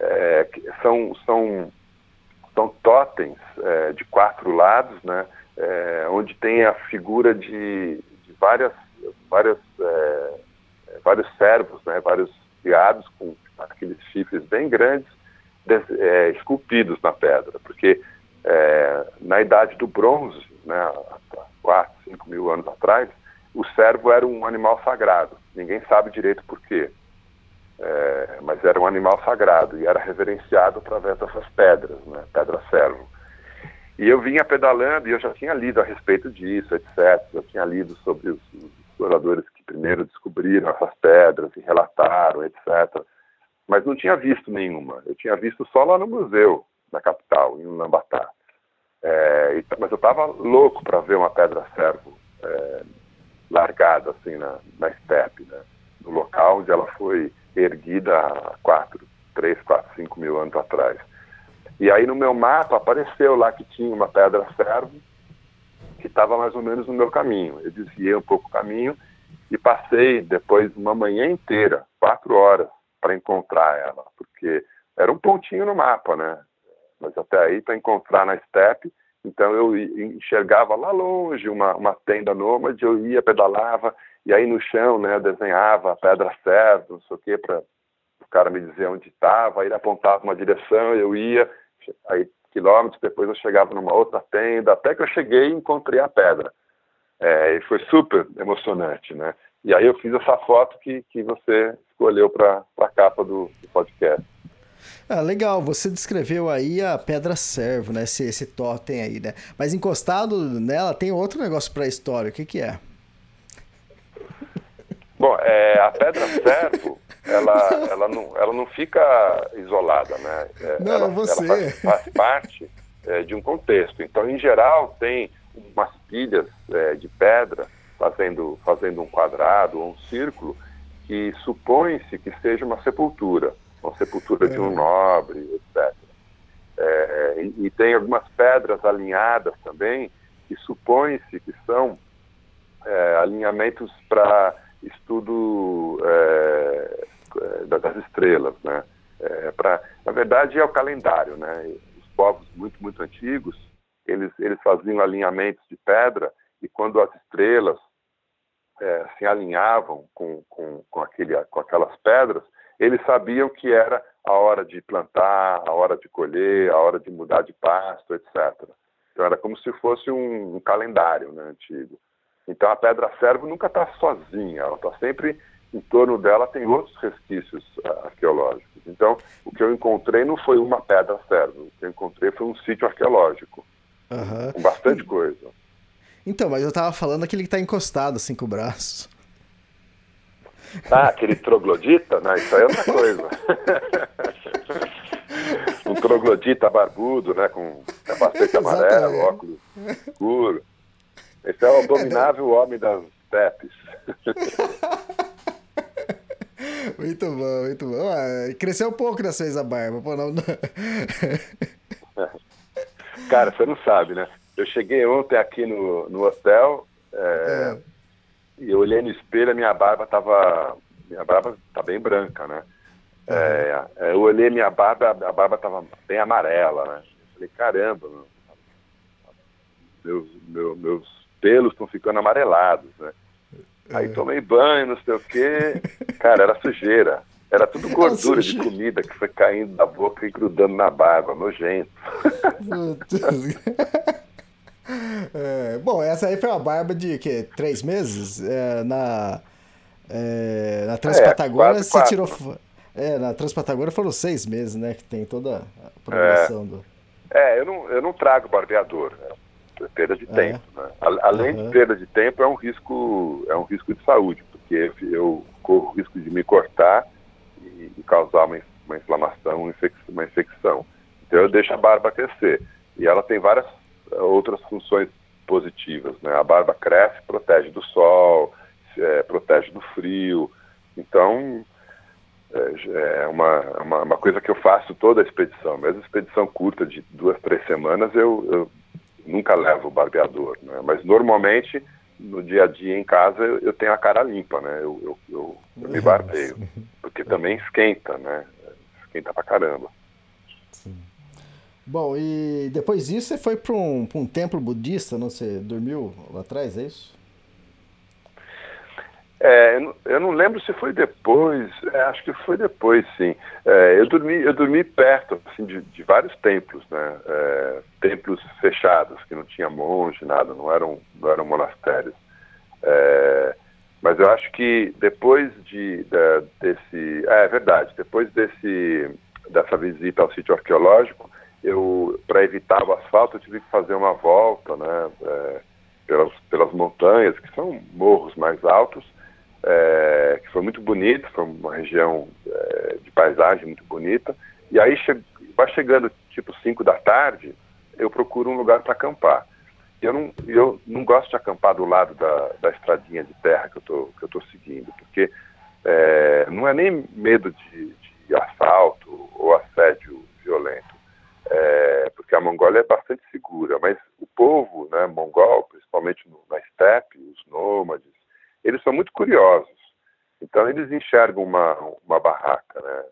É, são, são, são totens é, de quatro lados, né? É, onde tem a figura de, de várias, várias, é, vários servos, né? vários veados com aqueles chifres bem grandes, des, é, esculpidos na pedra, porque é, na idade do bronze, né, 4, 5 mil anos atrás, o servo era um animal sagrado. Ninguém sabe direito por quê. É, mas era um animal sagrado e era reverenciado através dessas pedras, né, pedra-servo. E eu vinha pedalando e eu já tinha lido a respeito disso, etc. Eu tinha lido sobre os, os exploradores que primeiro descobriram essas pedras e relataram, etc. Mas não tinha visto nenhuma. Eu tinha visto só lá no museu na capital, em Ulaanbaatar. É, mas eu estava louco para ver uma pedra-servo é, largada assim na, na estepe, né? no local onde ela foi erguida há quatro, três, quatro, cinco mil anos atrás. E aí no meu mapa apareceu lá que tinha uma pedra-servo que estava mais ou menos no meu caminho. Eu desviei um pouco o caminho e passei depois uma manhã inteira, quatro horas, para encontrar ela, porque era um pontinho no mapa, né? mas até aí para encontrar na estepe. Então eu enxergava lá longe uma, uma tenda nômade, eu ia, pedalava, e aí no chão, né, desenhava pedra certa, não sei o quê, para o cara me dizer onde estava, aí ele apontava uma direção, eu ia, aí quilômetros depois eu chegava numa outra tenda, até que eu cheguei e encontrei a pedra. É, e foi super emocionante, né? E aí eu fiz essa foto que, que você escolheu para a capa do, do podcast. Ah, legal, você descreveu aí a pedra servo, né? Esse, esse totem aí, né? Mas encostado nela tem outro negócio para a história. O que, que é? Bom, é, a pedra servo, ela, ela, não, ela não fica isolada, né? É, não, ela, você. Ela faz, faz parte é, de um contexto. Então, em geral, tem umas pilhas é, de pedra fazendo, fazendo um quadrado ou um círculo que supõe-se que seja uma sepultura uma sepultura de um é. nobre, etc. É, e, e, tem algumas pedras alinhadas também, que supõe-se que são é, alinhamentos para estudo é, é, das estrelas, né? É, pra, na verdade, é o calendário, né? Os povos muito, muito antigos, eles, eles faziam alinhamentos de pedra e quando as estrelas se alinhavam com, com, com, aquele, com aquelas pedras, eles sabiam que era a hora de plantar, a hora de colher, a hora de mudar de pasto, etc. Então era como se fosse um, um calendário né, antigo. Então a pedra servo nunca está sozinha, ela está sempre em torno dela tem outros resquícios uh, arqueológicos. Então o que eu encontrei não foi uma pedra servo, o que eu encontrei foi um sítio arqueológico uhum. com bastante coisa. Então, mas eu estava falando aquele que está encostado assim com o braço. Ah, aquele troglodita? Não, isso aí é outra coisa. um troglodita barbudo, né? Com capacete amarelo, óculos escuro. Esse é o abominável homem das stepes. Muito bom, muito bom. Ah, cresceu um pouco nessa vez a barba. Pô, não... Cara, você não sabe, né? Eu cheguei ontem aqui no, no hotel, é, é. E eu olhei no espelho, a minha barba tava. Minha barba tá bem branca, né? É, é eu olhei minha barba, a barba tava bem amarela, né? Eu falei, caramba, meus, meus, meus pelos estão ficando amarelados, né? Aí é. tomei banho, não sei o quê. Cara, era sujeira. Era tudo gordura de comida que foi caindo da boca e grudando na barba, nojento. É, bom, essa aí foi uma barba de que, três meses? É, na, é, na Transpatagônia é, você tirou. É, na Transpatagônia foram seis meses, né? Que tem toda a progressão do. É, eu não, eu não trago barbeador, né? É perda de é. tempo. Né? Além uhum. de perda de tempo, é um risco, é um risco de saúde, porque eu corro o risco de me cortar e, e causar uma, uma inflamação, uma infecção, uma infecção. Então eu deixo a barba crescer. E ela tem várias outras funções positivas. Né? A barba cresce, protege do sol, é, protege do frio. Então, é, é uma, uma, uma, coisa que eu faço toda a expedição. Mesmo expedição curta de duas, três semanas, eu, eu nunca levo barbeador. Né? Mas normalmente, no dia a dia em casa, eu, eu tenho a cara limpa, né? Eu, eu, eu, eu me barbeio. Porque também esquenta, né? Esquenta pra caramba. Sim. Bom, e depois disso você foi para um, um templo budista, não? Você dormiu lá atrás, é isso? É, eu não lembro se foi depois, é, acho que foi depois, sim. É, eu, dormi, eu dormi perto assim, de, de vários templos, né? É, templos fechados, que não tinha monge, nada, não eram, não eram monastérios. É, mas eu acho que depois de, de desse. É, é verdade, depois desse, dessa visita ao sítio arqueológico, eu, para evitar o asfalto, eu tive que fazer uma volta, né? É, pelas, pelas montanhas, que são morros mais altos é, que foi muito bonito, foi uma região é, de paisagem muito bonita. E aí che vai chegando tipo 5 da tarde, eu procuro um lugar para acampar. Eu não, eu não gosto de acampar do lado da, da estradinha de terra que eu tô, que eu tô seguindo, porque é, não é nem medo de, de assalto ou assédio violento, é, porque a Mongólia é bastante segura, mas o povo né, mongol, principalmente no, na estepe, os nômades, eles são muito curiosos. Então, eles enxergam uma, uma barraca né,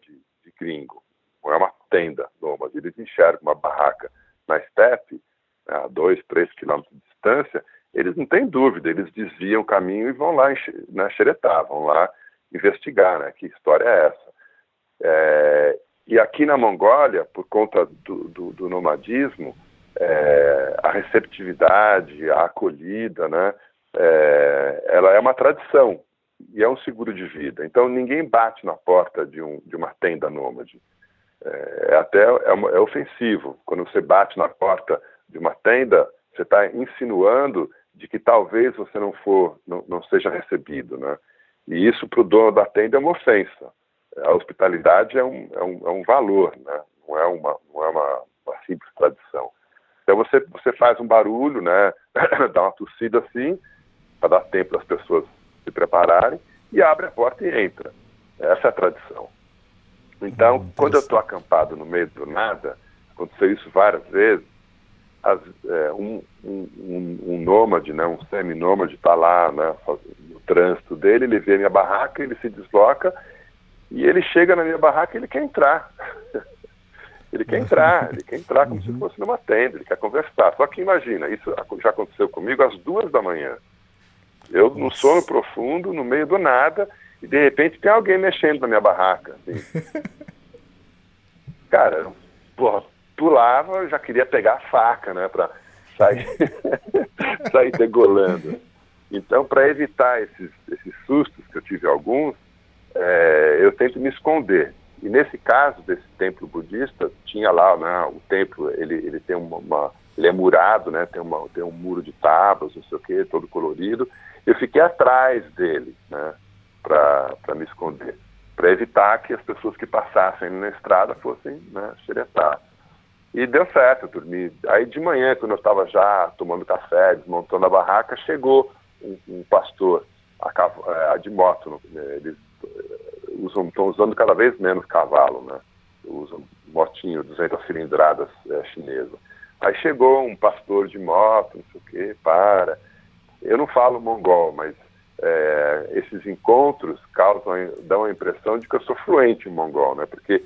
de, de gringo, não é uma tenda nômade, eles enxergam uma barraca na estepe, né, a dois, três quilômetros de distância, eles não têm dúvida, eles desviam o caminho e vão lá né, xeretar, vão lá investigar, né, que história é essa. É, e aqui na Mongólia, por conta do, do, do nomadismo, é, a receptividade, a acolhida, né, é, ela é uma tradição e é um seguro de vida. Então ninguém bate na porta de, um, de uma tenda nômade. É, é até é, é, ofensivo. Quando você bate na porta de uma tenda, você está insinuando de que talvez você não for, não, não seja recebido, né? E isso para o dono da tenda é uma ofensa. A hospitalidade é um, é um, é um valor, né? Não é uma, não é uma, uma simples tradição. Então você, você faz um barulho, né? Dá uma tossida assim, para dar tempo das pessoas se prepararem, e abre a porta e entra. Essa é a tradição. Então, hum, quando eu estou acampado no meio do nada, aconteceu isso várias vezes, as, é, um, um, um, um, nômade, né, um semi-nômade está lá né, no trânsito dele, ele vê minha barraca, ele se desloca e ele chega na minha barraca e ele quer entrar. ele quer entrar, ele quer entrar como uhum. se fosse numa tenda, ele quer conversar. Só que imagina, isso já aconteceu comigo às duas da manhã. Eu, no sono profundo, no meio do nada, e de repente tem alguém mexendo na minha barraca. Assim. Cara, porra, pulava, já queria pegar a faca, né, para sair, sair degolando. Então, para evitar esses, esses sustos, que eu tive alguns, é, eu tento me esconder. E nesse caso desse templo budista, tinha lá, né, o templo, ele, ele tem uma, uma ele é murado, né, tem, uma, tem um muro de tábuas, não sei o que, todo colorido, eu fiquei atrás dele, né, para me esconder, para evitar que as pessoas que passassem na estrada fossem né, xeretar. E deu certo, eu dormi. Aí de manhã, quando eu estava já tomando café, desmontando a barraca, chegou um, um pastor a, a, de moto. É, usam, estão usando cada vez menos cavalo, né? Usam motinho, 200 cilindradas é, chinesa. Aí chegou um pastor de moto, não sei o quê, para eu não falo mongol, mas é, esses encontros causam, dão a impressão de que eu sou fluente em mongol, né? Porque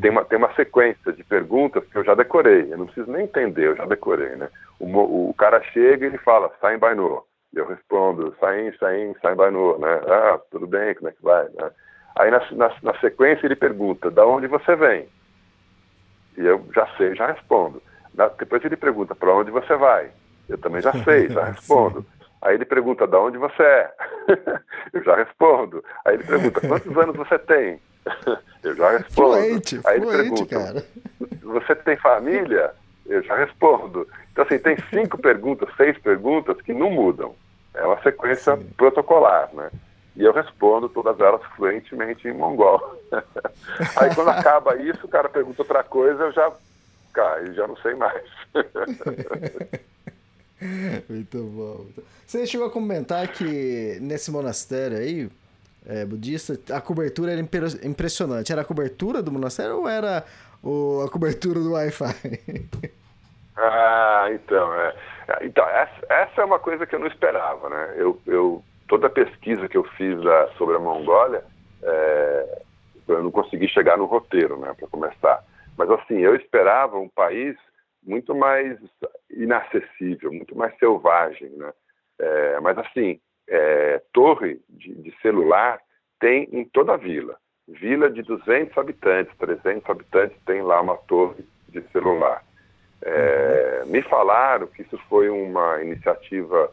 tem uma, tem uma sequência de perguntas que eu já decorei, eu não preciso nem entender, eu já decorei, né? O, o cara chega e ele fala, sai em Bainô. Eu respondo, sai, sai, sai em Bainô, né? Ah, tudo bem, como é que vai? Né? Aí na, na, na sequência ele pergunta, da onde você vem? E eu já sei, já respondo. Na, depois ele pergunta, para onde você vai? Eu também já sei, já respondo. Aí ele pergunta, de onde você é? eu já respondo. Aí ele pergunta, quantos anos você tem? eu já respondo. Fluente, Aí ele fluente, pergunta, cara. você tem família? Eu já respondo. Então, assim, tem cinco perguntas, seis perguntas que não mudam. É uma sequência Sim. protocolar, né? E eu respondo todas elas fluentemente em mongol. Aí quando acaba isso, o cara pergunta outra coisa, eu já, eu já não sei mais. Muito bom. Você chegou a comentar que nesse monastério aí, é, budista, a cobertura era impressionante. Era a cobertura do monastério ou era o, a cobertura do Wi-Fi? ah, então, é. Então, essa, essa, é uma coisa que eu não esperava, né? Eu, eu toda a pesquisa que eu fiz da, sobre a Mongólia, é, eu não consegui chegar no roteiro, né, para começar. Mas assim, eu esperava um país muito mais inacessível, muito mais selvagem, né? É, mas assim, é, torre de, de, celular tem em toda a vila. Vila de 200 habitantes, 300 habitantes tem lá uma torre de celular. É, me falaram que isso foi uma iniciativa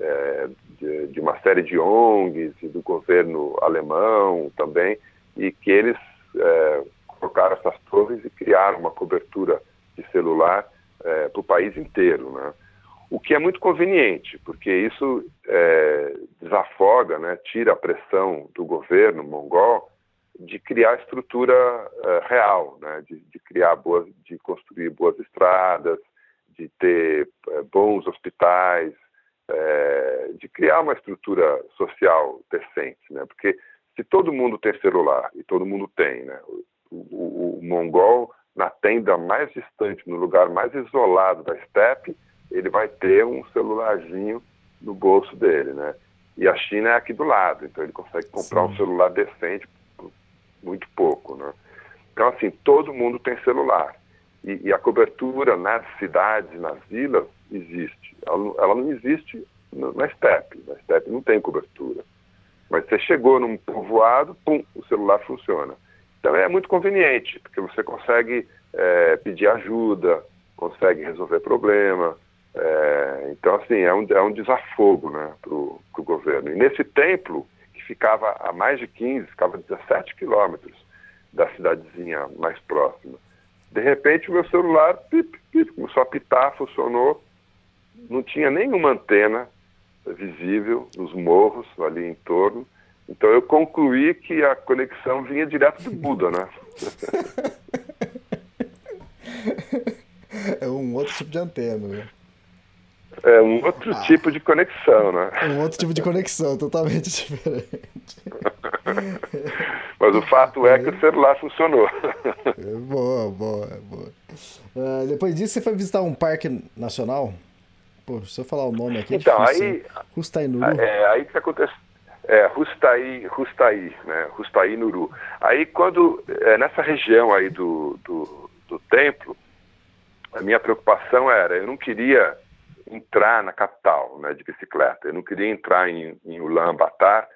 é, de, de, uma série de ONGs e do governo alemão também, e que eles é, colocaram essas torres e criaram uma cobertura de celular é, para o país inteiro, né? O que é muito conveniente, porque isso é, desafoga, né, tira a pressão do governo mongol de criar estrutura é, real, né, de, de, criar boas, de construir boas estradas, de ter é, bons hospitais, é, de criar uma estrutura social decente, né, porque se todo mundo tem celular e todo mundo tem, né, o, o, o mongol na tenda mais distante, no lugar mais isolado da steppe, ele vai ter um celularzinho no bolso dele, né? E a China é aqui do lado, então ele consegue comprar Sim. um celular decente por muito pouco, né? Então, assim, todo mundo tem celular. E, e a cobertura nas cidades, nas vilas, existe. Ela, ela não existe na steppe. Na steppe não tem cobertura. Mas você chegou num povoado, pum, o celular funciona. Então é muito conveniente, porque você consegue é, pedir ajuda, consegue resolver problema. É, então, assim, é um, é um desafogo né, para o governo. E nesse templo, que ficava a mais de 15, ficava a 17 quilômetros da cidadezinha mais próxima, de repente o meu celular pip, pip, começou a apitar, funcionou, não tinha nenhuma antena visível nos morros ali em torno. Então eu concluí que a conexão vinha direto do Buda, né? É um outro tipo de antena, né? É um outro ah. tipo de conexão, né? É um outro tipo de conexão, totalmente diferente. Mas o fato é que o celular funcionou. É boa, boa, boa. Uh, depois disso, você foi visitar um parque nacional? Pô, se eu falar o nome aqui, é então, difícil. aí, Rustainuru. É, aí que acontece. É, Rustai, Rustai, né? Rustai Nuru. Aí quando, é, nessa região aí do, do, do templo, a minha preocupação era, eu não queria entrar na capital né, de bicicleta. Eu não queria entrar em, em Ulaanbaatar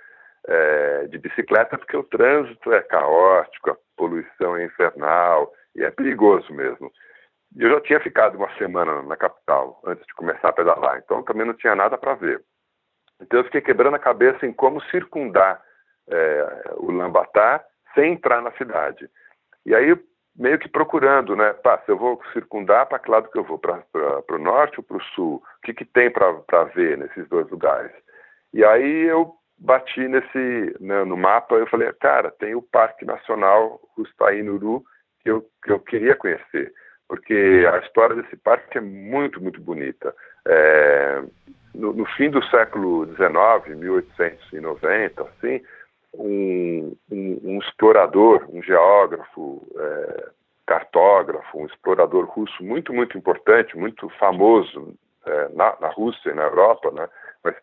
é, de bicicleta porque o trânsito é caótico, a poluição é infernal e é perigoso mesmo. Eu já tinha ficado uma semana na capital antes de começar a pedalar, então também não tinha nada para ver. Então eu fiquei quebrando a cabeça em como circundar é, o Lambatar sem entrar na cidade. E aí meio que procurando, né? Pá, se eu vou circundar, para que lado que eu vou? Para o norte ou para o sul? O que, que tem para ver nesses dois lugares? E aí eu bati nesse, né, no mapa, eu falei, cara, tem o Parque Nacional Rustaí-Nuru que eu, que eu queria conhecer, porque a história desse parque é muito, muito bonita. É, no, no, fim do século XIX, 1890, assim, um, um, um explorador, um geógrafo, é, cartógrafo, um explorador russo muito, muito importante, muito famoso é, na, na, Rússia e na Europa, né, mas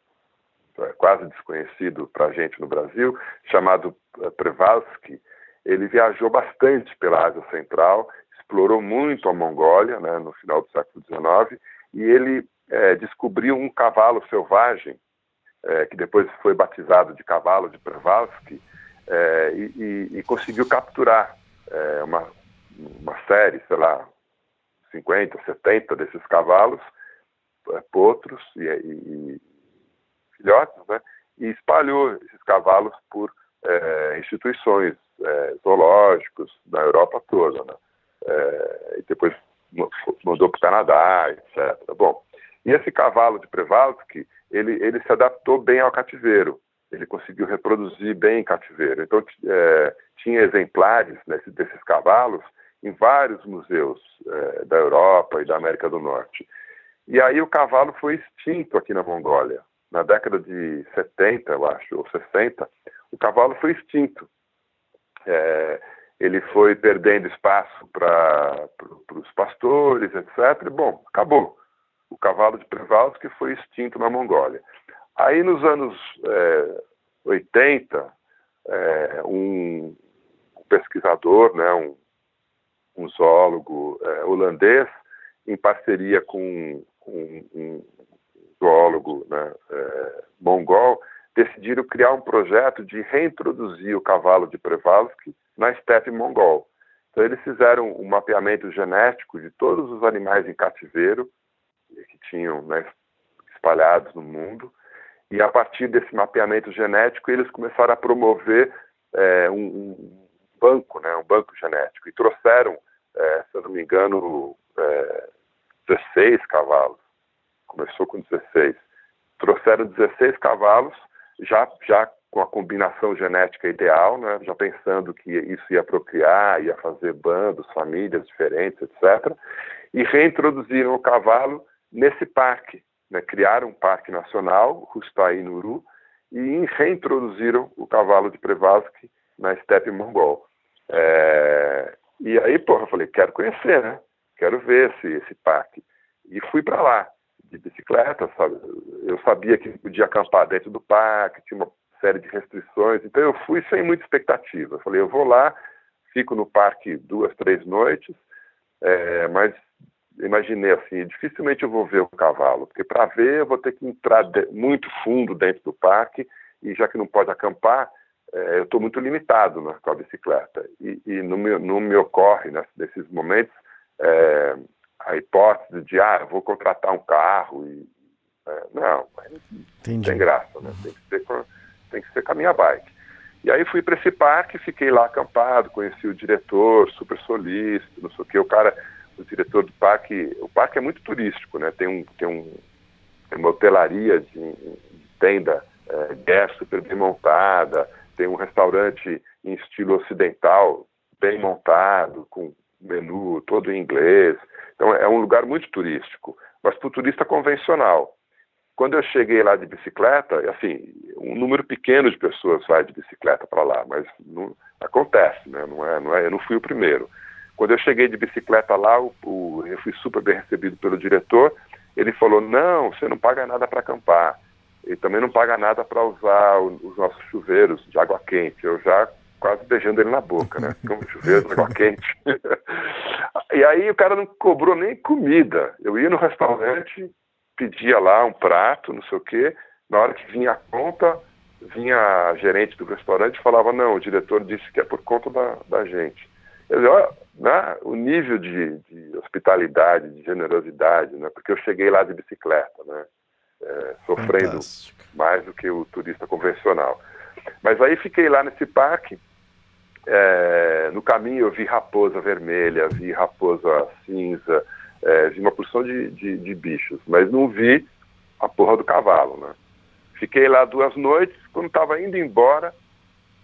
é, quase desconhecido para a gente no Brasil, chamado é, Prevalsky. Ele viajou bastante pela Ásia Central, explorou muito a Mongólia né, no final do século XIX e ele é, descobriu um cavalo selvagem é, que depois foi batizado de cavalo de Przewalski, é, e, e, e, conseguiu capturar é, uma, uma série, sei lá, 50, 70 desses cavalos, é, potros e, e, filhotes, né? e espalhou esses cavalos por é, instituições zoológicos da Europa toda. Né? É, e depois mandou para o Canadá, etc. Bom, e esse cavalo de Przewalski, ele, ele se adaptou bem ao cativeiro, ele conseguiu reproduzir bem em cativeiro. Então, é, tinha exemplares nesse, desses cavalos em vários museus é, da Europa e da América do Norte. E aí o cavalo foi extinto aqui na Mongólia. Na década de 70, eu acho, ou 60, o cavalo foi extinto. É, ele foi perdendo espaço para os pastores, etc. Bom, acabou. O cavalo de Przewalski foi extinto na Mongólia. Aí, nos anos é, 80, é, um, um, pesquisador, né, um, um zoólogo é, holandês, em parceria com um, um zoólogo né, é, mongol, decidiram criar um projeto de reintroduzir o cavalo de Przewalski na estepe mongol. Então, eles fizeram um mapeamento genético de todos os animais em cativeiro que tinham né, espalhados no mundo, e a partir desse mapeamento genético, eles começaram a promover é, um, um, banco, né, um banco genético, e trouxeram, é, se eu não me engano, é, 16 cavalos. Começou com 16. Trouxeram 16 cavalos, já, já com a combinação genética ideal, né, já pensando que isso ia procriar, ia fazer bandos, famílias diferentes, etc. E reintroduziram o cavalo nesse parque. Né, criaram um parque nacional, Rustai Nuru, e reintroduziram o cavalo de Przewalski na estepe mongol. É, e aí, porra, eu falei, quero conhecer, né? Quero ver esse, esse parque. E fui para lá, de bicicleta, sabe? Eu sabia que podia acampar dentro do parque, tinha uma série de restrições, então eu fui sem muita expectativa. Eu falei, eu vou lá, fico no parque duas, três noites, é, mas imaginei assim, dificilmente eu vou ver o cavalo, porque para ver eu vou ter que entrar de, muito fundo dentro do parque e já que não pode acampar, é, eu estou muito limitado né, com a bicicleta e, e não, me, não, me, ocorre né, nesses momentos é, a hipótese de ah, vou contratar um carro e é, não, Entendi. tem graça, né? tem, que ser com, tem que ser com a minha bike. E aí fui para esse parque, fiquei lá acampado, conheci o diretor, super solícito, não sei o que, o cara o diretor do parque, o parque é muito turístico, né? Tem, um, tem, um, tem uma hotelaria de, de tenda é, guest super bem montada, tem um restaurante em estilo ocidental bem montado, com menu todo em inglês. Então é um lugar muito turístico, mas para o turista convencional. Quando eu cheguei lá de bicicleta, assim, um número pequeno de pessoas vai de bicicleta para lá, mas não, acontece, né? Não é, não é, eu não fui o primeiro. Quando eu cheguei de bicicleta lá, o, o, eu fui super bem recebido pelo diretor. Ele falou: Não, você não paga nada para acampar. E também não paga nada para usar os nossos chuveiros de água quente. Eu já quase beijando ele na boca, né? Como chuveiro água quente. e aí o cara não cobrou nem comida. Eu ia no restaurante, pedia lá um prato, não sei o quê. Na hora que vinha a conta, vinha a gerente do restaurante e falava: Não, o diretor disse que é por conta da, da gente. Quer dizer, olha, né, o nível de, de, hospitalidade, de generosidade, né, porque eu cheguei lá de bicicleta, né, é, sofrendo Fantástico. mais do que o turista convencional. Mas aí fiquei lá nesse parque, é, no caminho eu vi raposa vermelha, vi raposa cinza, é, vi uma porção de, de, de, bichos, mas não vi a porra do cavalo, né. Fiquei lá duas noites, quando estava indo embora,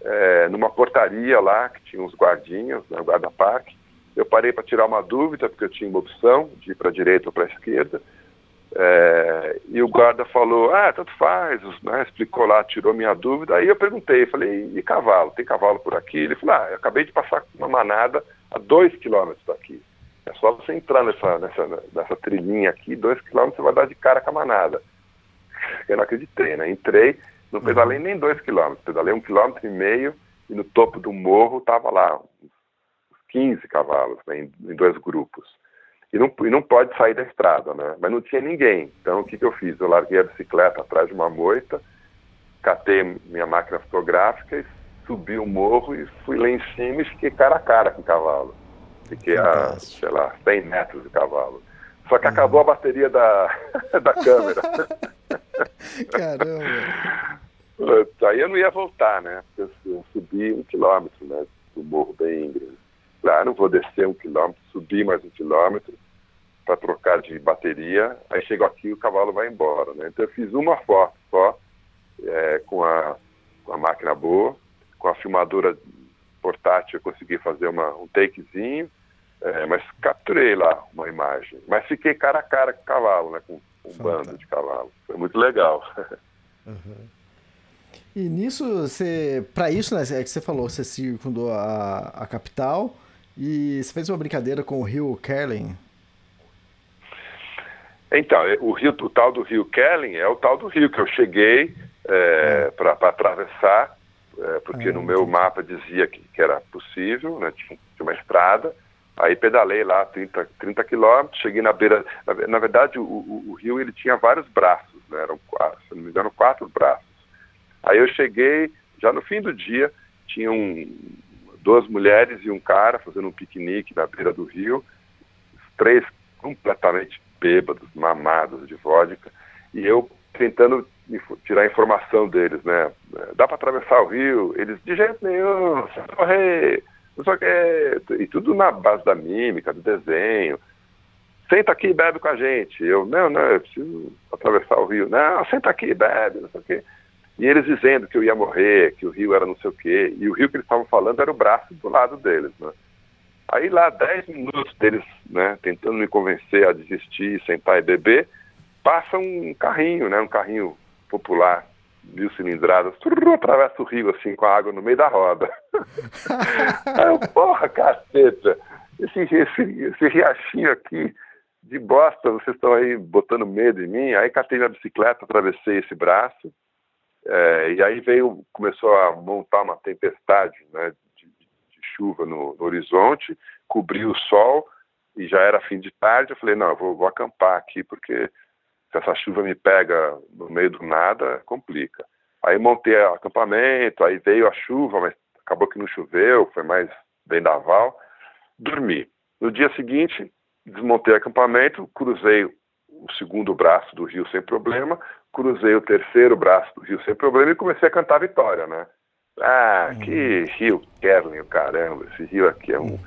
é, numa portaria lá, que tinha uns guardinhas, né, guarda-parque. Eu parei para tirar uma dúvida, porque eu tinha uma opção de ir para a direita ou para a esquerda. É, e o guarda falou, ah, tanto faz, né, explicou lá, tirou minha dúvida. Aí eu perguntei, falei, e cavalo? Tem cavalo por aqui? Ele falou, ah, eu acabei de passar uma manada a dois quilômetros daqui. É só você entrar nessa, nessa, nessa trilhinha aqui, dois quilômetros você vai dar de cara com a manada. Eu não acreditei, né? Entrei, não pedalei nem dois quilômetros, pedalei um quilômetro e meio e no topo do morro tava lá uns 15 cavalos, né, em, em, dois grupos. E não, e não pode sair da estrada, né? Mas não tinha ninguém. Então o que, que eu fiz? Eu larguei a bicicleta atrás de uma moita, catei minha máquina fotográfica e subi o morro e fui lá em cima e fiquei cara a cara com o cavalo. Fiquei a, sei lá, 100 metros de cavalo. Só que uhum. acabou a bateria da, da câmera. Caramba. Aí eu não ia voltar, né? Porque eu subi um quilômetro, né? Do morro bem íngreme. Não vou descer um quilômetro, subir mais um quilômetro para trocar de bateria. Aí chego aqui e o cavalo vai embora, né? Então eu fiz uma foto só é, com, a, com a máquina boa, com a filmadora portátil eu consegui fazer uma, um takezinho, é, mas capturei lá uma imagem. Mas fiquei cara a cara com o cavalo, né? Com um bando de cavalo. Foi muito legal. Uhum. E nisso, você, para isso, né, é que você falou, você circundou a, a capital e você fez uma brincadeira com o rio Kerlin. Então, é, o rio, o tal do rio Kerlin é o tal do rio que eu cheguei é, é. para atravessar, é, porque no meu mapa dizia que, que era possível, né, tinha, tinha, uma estrada. Aí pedalei lá 30, 30 quilômetros, cheguei na beira. Na, na verdade, o, o, o, rio ele tinha vários braços, né, eram, se não me engano, quatro braços. Aí eu cheguei, já no fim do dia, tinham duas mulheres e um cara fazendo um piquenique na beira do rio, três completamente bêbados, mamados de vodka, e eu tentando tirar informação deles, né? Dá para atravessar o rio? Eles, de jeito nenhum, morrer, não sei o que, e tudo na base da mímica, do desenho. Senta aqui e bebe com a gente. Eu, não, não, eu preciso atravessar o rio. Não, senta aqui e bebe, não sei o quê. E eles dizendo que eu ia morrer, que o rio era não sei o quê. E o rio que eles estavam falando era o braço do lado deles, né? Aí lá, 10 minutos deles, né, tentando me convencer a desistir, sentar e beber, passa um carrinho, né, um carrinho popular, mil cilindradas, atravessa o rio assim com a água no meio da roda. Aí eu, porra, caceta, esse, esse, esse riachinho aqui de bosta, vocês estão aí botando medo em mim. Aí catei minha bicicleta, atravessei esse braço, é, e aí veio, começou a montar uma tempestade né, de, de chuva no, no, horizonte, cobriu o sol e já era fim de tarde. Eu falei, não, eu vou, vou acampar aqui porque se essa chuva me pega no meio do nada, complica. Aí montei o acampamento, aí veio a chuva, mas acabou que não choveu, foi mais vendaval. Dormi. No dia seguinte, desmontei o acampamento, cruzei o segundo braço do rio sem problema, cruzei o terceiro braço do rio sem problema e comecei a cantar vitória, né? Ah, uhum. que rio Kerlin, caramba, esse rio aqui é um,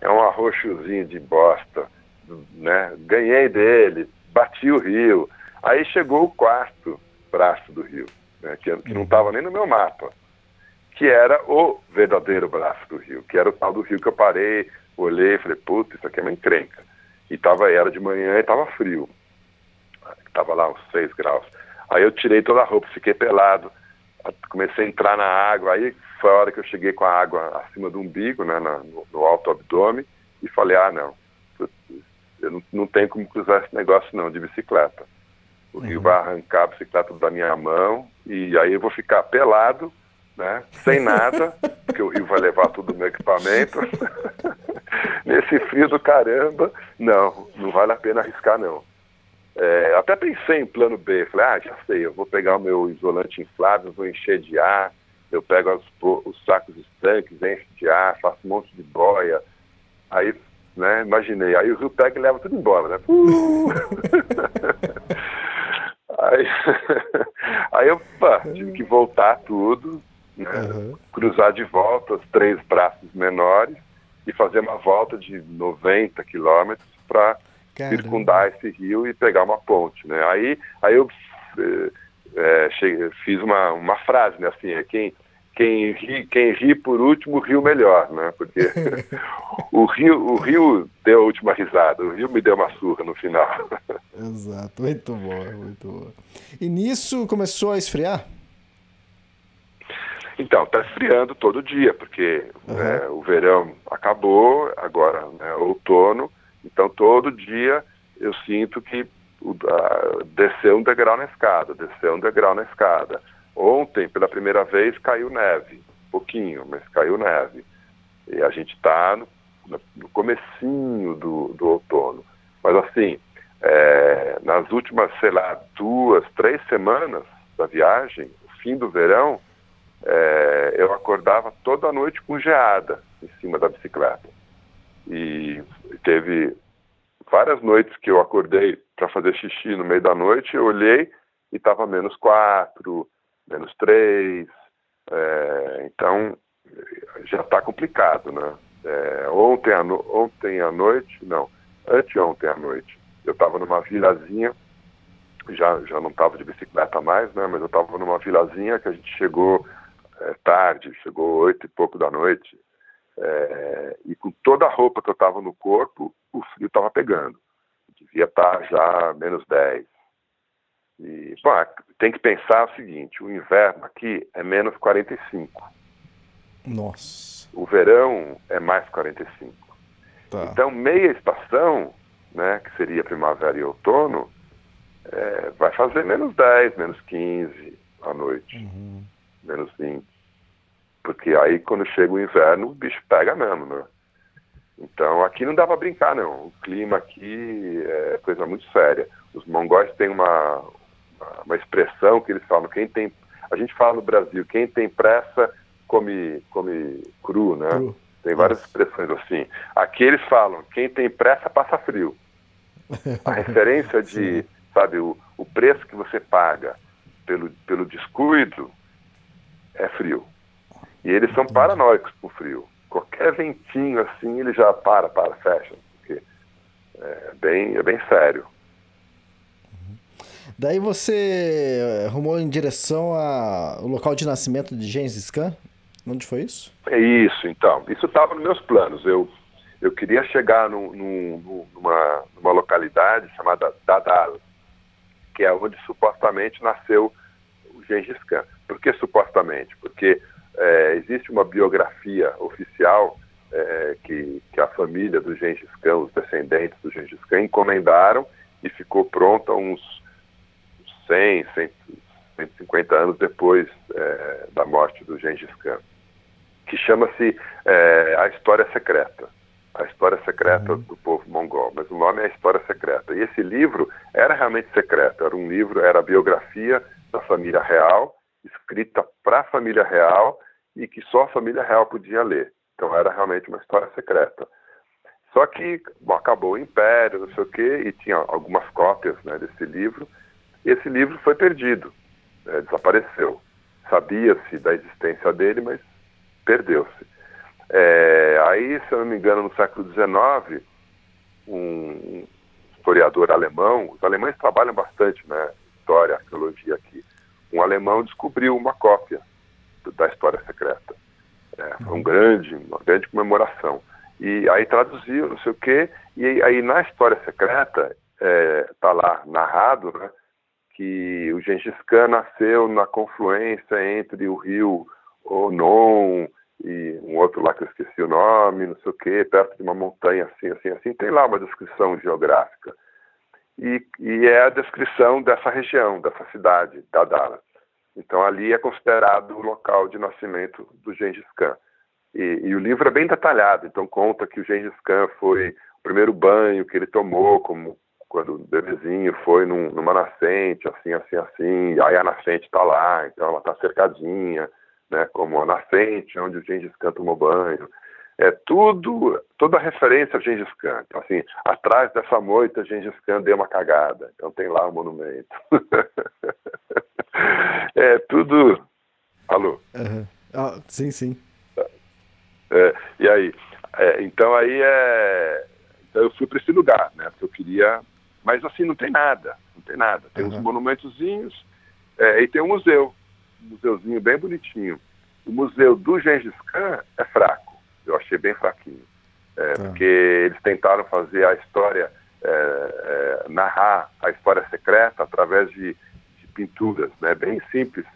é um arroxozinho de bosta, né? Ganhei dele, bati o rio. Aí chegou o quarto braço do rio, né? que, que não estava nem no meu mapa, que era o verdadeiro braço do rio, que era o tal do rio que eu parei, olhei e falei, puta, isso aqui é uma encrenca. E tava, era de manhã e estava frio estava lá uns 6 graus. Aí eu tirei toda a roupa, fiquei pelado, comecei a entrar na água, aí foi a hora que eu cheguei com a água acima do umbigo, né, no, no alto abdômen, e falei, ah, não, eu não, não tenho como cruzar esse negócio não, de bicicleta. O rio uhum. vai arrancar a bicicleta da minha mão, e aí eu vou ficar pelado, né, sem nada, porque o rio vai levar todo o meu equipamento. Nesse frio do caramba, não, não vale a pena arriscar não. É, até pensei em plano B, falei, ah, já sei, eu vou pegar o meu isolante inflável, vou encher de ar, eu pego os, os sacos estanques, encho de ar, faço um monte de boia. Aí, né, imaginei, aí o rio pega e leva tudo embora, né? Uh! aí, aí eu pá, tive que voltar tudo, né, uhum. cruzar de volta os três braços menores e fazer uma volta de 90 quilômetros para Caramba. circundar esse rio e pegar uma ponte, né? Aí, aí eu é, cheguei, fiz uma, uma frase, né? Assim, é quem quem ri, quem ri por último riu melhor, né? Porque o rio o rio deu a última risada, o rio me deu uma surra no final. Exato, muito bom, muito bom. E nisso começou a esfriar? Então, está esfriando todo dia, porque uhum. o verão acabou, agora né, outono, então, todo dia eu sinto que uh, desceu um degrau na escada, desceu um degrau na escada. Ontem, pela primeira vez, caiu neve, pouquinho, mas caiu neve. E a gente está no, no comecinho do, do outono. Mas assim, é, nas últimas, sei lá, duas, três semanas da viagem, fim do verão, é, eu acordava toda noite com geada em cima da bicicleta. E teve várias noites que eu acordei para fazer xixi no meio da noite, eu olhei e estava menos quatro, menos três. É, então já está complicado, né? É, ontem, à no, ontem à noite, não, anteontem à noite, eu estava numa vilazinha, já, já não estava de bicicleta mais, né, mas eu estava numa vilazinha que a gente chegou é, tarde, chegou oito e pouco da noite, é, e com toda a roupa que eu estava no corpo, o frio estava pegando. Devia estar tá já menos 10. E, bom, tem que pensar o seguinte, o inverno aqui é menos 45. Nossa. O verão é mais 45. Tá. Então, meia estação, né, que seria primavera e outono, é, vai fazer menos 10, menos 15 à noite, uhum. menos 20. Porque aí, quando chega o inverno, o bicho pega mesmo, né? Então, aqui não dá para brincar, não. O clima aqui é coisa muito séria. Os mongóis têm uma, uma expressão que eles falam, quem tem... A gente fala no Brasil, quem tem pressa come, come cru, né? Cru. Tem várias expressões assim. Aqui eles falam, quem tem pressa passa frio. A referência de, sabe, o, o preço que você paga pelo, pelo descuido é frio. E eles são paranoicos com frio. Qualquer ventinho assim, ele já para, para, fecha. Porque é bem, é bem sério. Daí você rumou em direção ao local de nascimento de Gengis Khan? Onde foi isso? É isso, então. Isso estava nos meus planos. Eu, eu queria chegar num, num, numa, numa localidade chamada Dadal, que é onde supostamente nasceu o Gengis Khan. Por que supostamente? Porque é, existe uma biografia oficial é, que, que a família do Gengis Khan, os descendentes do Gengis Khan, encomendaram e ficou pronta uns 100, 100 150 anos depois é, da morte do Gengis Khan que chama-se é, A História Secreta. A História Secreta uhum. do Povo Mongol. Mas o nome é A História Secreta. E esse livro era realmente secreto. Era um livro, era a biografia da família real, escrita para a família real e que só a família real podia ler. Então era realmente uma história secreta. Só que bom, acabou o Império, não sei o quê, e tinha algumas cópias né, desse livro. E esse livro foi perdido, né, desapareceu. Sabia-se da existência dele, mas perdeu-se. É, aí, se eu não me engano, no século XIX, um historiador alemão, os alemães trabalham bastante na né, história, arqueologia aqui, um alemão descobriu uma cópia da história secreta. É, foi um grande, uma grande comemoração. E aí traduziu, não sei o quê, e aí na história secreta está é, tá lá narrado né, que o Gengis Khan nasceu na confluência entre o rio Onon e um outro lá que eu esqueci o nome, não sei o quê, perto de uma montanha assim, assim, assim. Tem lá uma descrição geográfica. E, e é a descrição dessa região, dessa cidade, da Dallas. Então ali é considerado o local de nascimento do Gengis Khan. E, e, o livro é bem detalhado, então conta que o Gengis Khan foi o primeiro banho que ele tomou, como quando o bebezinho foi num, numa nascente, assim, assim, assim, aí a nascente está lá, então ela está cercadinha, né, como a nascente, onde o Gengis Khan tomou banho. É tudo, toda referência a Gengis Khan. Então, assim, atrás dessa moita, Gengis Khan deu uma cagada. Então tem lá o monumento. é tudo. Alô? Uhum. Ah, sim, sim. É, e aí? É, então aí é. Então eu fui para esse lugar, né? Porque eu queria. Mas assim, não tem nada. Não tem nada. Tem uhum. uns monumentozinhos é, e tem um museu um museuzinho bem bonitinho. O museu do Gengis Khan é fraco, eu achei bem fraquinho. É, tá. Porque eles tentaram fazer a história, é, é, narrar a história secreta através de, de pinturas, né, bem simples,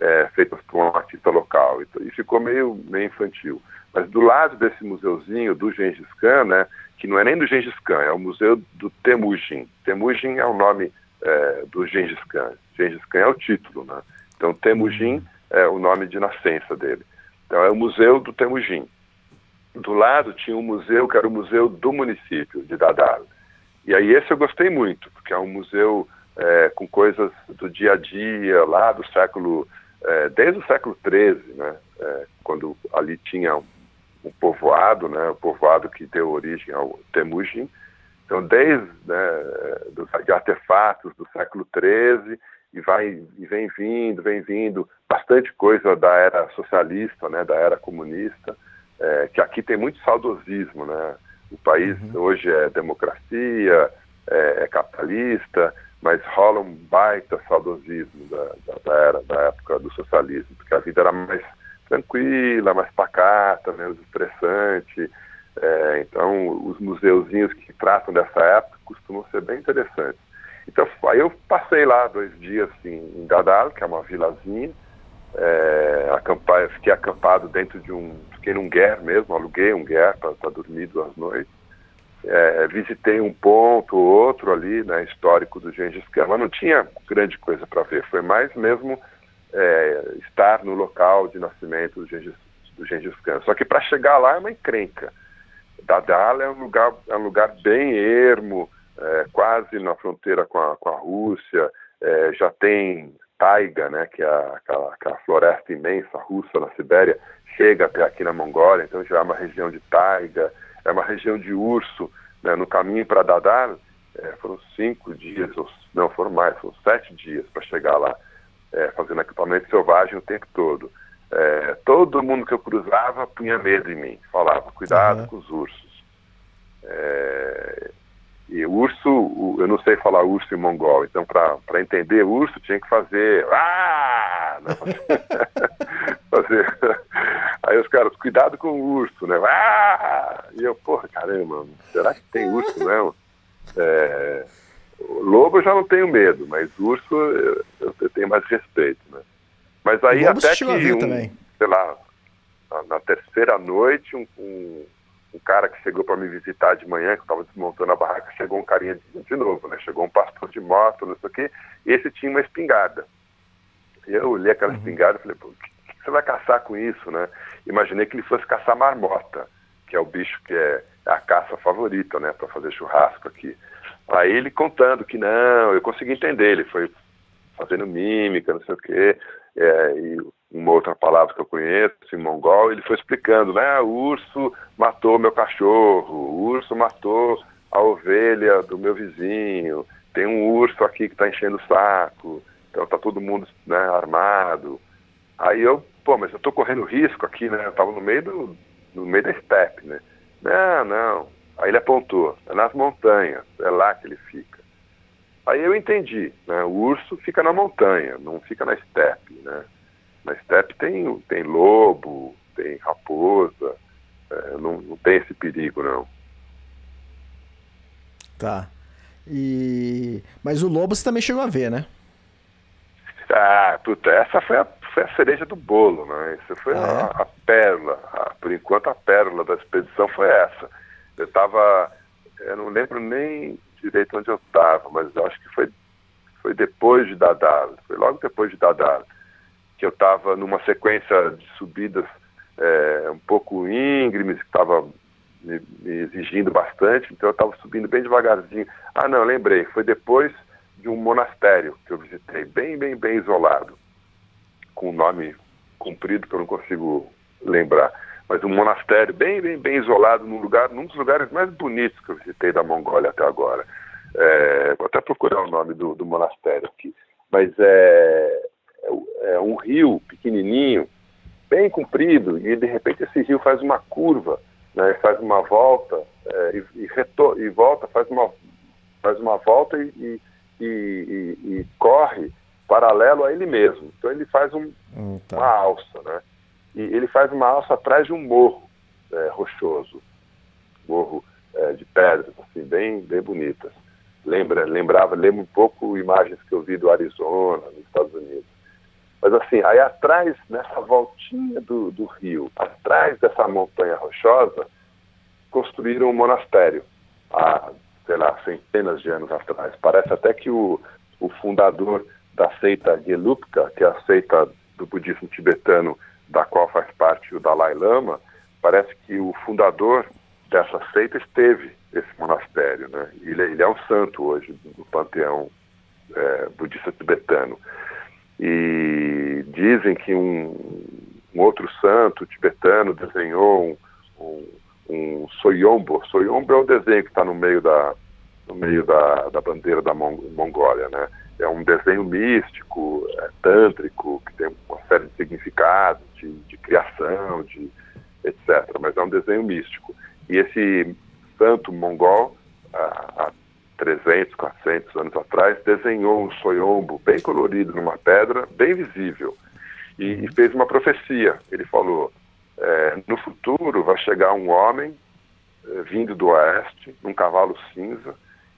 é, feitas por um artista local. E, e, ficou meio, meio infantil. Mas do lado desse museuzinho do Gengis Khan, né, que não é nem do Gengis Khan, é o museu do Temujin. Temujin é o nome é, do Gengis Khan. Gengis Khan é o título, né? Então, Temujin é o nome de nascença dele. Então, é o Museu do Temujin. Do lado tinha um museu que era o Museu do Município de Dadar. E aí esse eu gostei muito, porque é um museu é, com coisas do dia a dia, lá do século, é, desde o século XIII, né, é, quando ali tinha um, um, povoado, né, o povoado que deu origem ao Temujin. Então, desde né, dos, de artefatos do século XIII e vai e vem vindo, vem vindo bastante coisa da era socialista, né, da era comunista. é, que aqui tem muito saudosismo, né? O país uhum. hoje é democracia, é, é, capitalista, mas rola um baita saudosismo da, da, da, era, da época do socialismo, porque a vida era mais tranquila, mais pacata, menos estressante. É, então, os museuzinhos que tratam dessa época costumam ser bem interessantes. Então, aí eu passei lá dois dias assim, em Dadal, que é uma vilazinha, é, acampar, fiquei acampado dentro de um, fiquei num guer mesmo, aluguei um guer para dormir duas noites. É, visitei um ponto ou outro ali, né, histórico do Gengis Khan, mas não tinha grande coisa para ver, foi mais mesmo é, estar no local de nascimento do Gengis, do Gengis Khan. Só que para chegar lá é uma encrenca. Dadal é um lugar, é um lugar bem ermo, é, quase na fronteira com a, com a Rússia, é, já tem taiga, né, que é aquela, aquela, floresta imensa russa na Sibéria, chega até aqui na Mongólia, então já é uma região de taiga, é uma região de urso. Né, no caminho para Dadar, é, foram cinco dias, ou, não, foram mais, foram sete dias para chegar lá, é, fazendo acampamento selvagem o tempo todo. É, todo mundo que eu cruzava punha medo em mim, falava, cuidado uhum. com os ursos. É, e urso, eu não sei falar urso em mongol, então para entender urso tinha que fazer. Ah! fazer. Aí os caras, cuidado com o urso, né? Ah! E eu, porra, caramba, será que tem urso mesmo? É, lobo eu já não tenho medo, mas urso eu, eu tenho mais respeito, né? Mas aí até que, um, sei lá, na, na terceira noite, um, um um cara que chegou para me visitar de manhã, que eu estava desmontando a barraca, chegou um carinha de, de, novo, né? Chegou um pastor de moto, não sei o quê, e esse tinha uma espingarda. Eu olhei aquela uhum. espingarda e falei, pô, o que, que, você vai caçar com isso, né? Imaginei que ele fosse caçar marmota, que é o bicho que é, é a caça favorita, né, para fazer churrasco aqui. Aí ele contando que não, eu consegui entender, ele foi fazendo mímica, não sei o quê, é, e uma outra palavra que eu conheço, em mongol, ele foi explicando, né? O urso matou meu cachorro, o urso matou a ovelha do meu vizinho, tem um urso aqui que está enchendo o saco, então tá todo mundo né, armado. Aí eu, pô, mas eu tô correndo risco aqui, né? Eu tava no meio do, no meio da steppe, né? Não, não. Aí ele apontou, é nas montanhas, é lá que ele fica. Aí eu entendi, né? O urso fica na montanha, não fica na steppe, né? Na steppe tem, tem lobo, tem raposa, é, não, não tem esse perigo, não. Tá. E... Mas o lobo você também chegou a ver, né? Ah, puta, essa foi a, foi a cereja do bolo, né? Essa foi ah, a, é? a, pérola. A, por enquanto, a pérola da expedição foi essa. Eu tava. Eu não lembro nem direito onde eu estava, mas acho que foi, foi depois de Dadar, foi logo depois de Dadar, que eu estava numa sequência de subidas é, um pouco íngremes, que estava me, me, exigindo bastante, então eu estava subindo bem devagarzinho. Ah, não, lembrei, foi depois de um monastério que eu visitei, bem, bem, bem isolado, com um nome comprido que eu não consigo lembrar mas um monastério bem, bem, bem isolado, num lugar, num dos lugares mais bonitos que eu visitei da Mongólia até agora. É, vou até procurar o nome do, do monastério aqui. Mas é, é, é, um rio pequenininho, bem comprido, e de repente esse rio faz uma curva, né, faz uma volta é, e, e, e volta, faz uma, faz uma volta e, e, e, corre paralelo a ele mesmo. Então ele faz um, tá. uma alça, né? E ele faz uma alça atrás de um morro é, rochoso, morro é, de pedras, assim, bem, bem bonitas. Lembra, lembrava, lembra um pouco imagens que eu vi do Arizona, nos Estados Unidos. Mas assim, aí atrás, nessa voltinha do, do rio, atrás dessa montanha rochosa, construíram um monastério há, sei lá, centenas de anos atrás. Parece até que o, o fundador da seita Gelupka, que é a seita do budismo tibetano da qual faz parte o Dalai Lama, parece que o fundador dessa seita esteve esse monastério, né? Ele, ele é um santo hoje no panteão é, budista tibetano. E dizem que um, um, outro santo tibetano desenhou um, um, um soyombo. Soyombo é o desenho que está no meio da no meio da, da bandeira da Mongólia, né? É um desenho místico, é, tântrico, que tem uma série de significados, de, de criação, de, etc. Mas é um desenho místico. E esse santo mongol, há 300, 400 anos atrás, desenhou um soiombo bem colorido numa pedra, bem visível, e, e fez uma profecia. Ele falou: é, no futuro vai chegar um homem é, vindo do oeste, num cavalo cinza,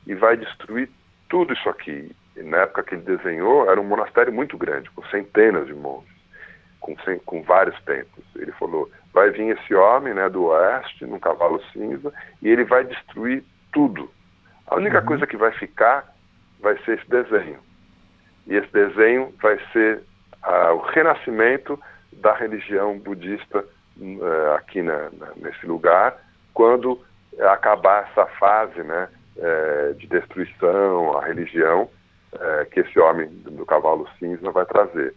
e vai destruir tudo isso aqui. E na época que ele desenhou, era um monastério muito grande, com centenas de monges, com, com vários templos. Ele falou: vai vir esse homem né, do oeste, num cavalo cinza, e ele vai destruir tudo. A única uhum. coisa que vai ficar vai ser esse desenho. E esse desenho vai ser uh, o renascimento da religião budista uh, aqui na, na, nesse lugar, quando acabar essa fase né, uh, de destruição, a religião eh, que esse homem do cavalo cinza vai trazer.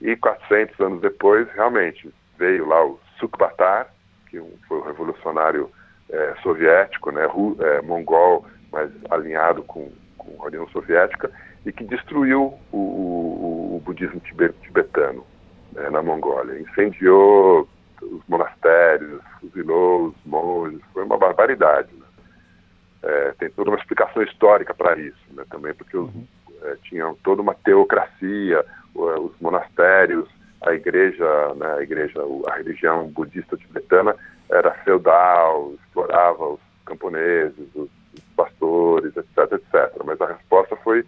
E 400 anos depois, realmente, veio lá o Sukbatar, que foi o revolucionário soviético, né, ru, mongol, mas alinhado com, com, a União Soviética, e que destruiu o, o, o budismo tibetano né, na Mongólia. Incendiou os monastérios, fuzilou os monges, foi uma barbaridade. Né? É, tem toda uma explicação histórica para isso, né, também porque os, uhum. é, tinham toda uma teocracia, os monastérios, a igreja, né, a igreja, a religião budista tibetana era feudal, explorava os camponeses, os, pastores, etc, etc. Mas a resposta foi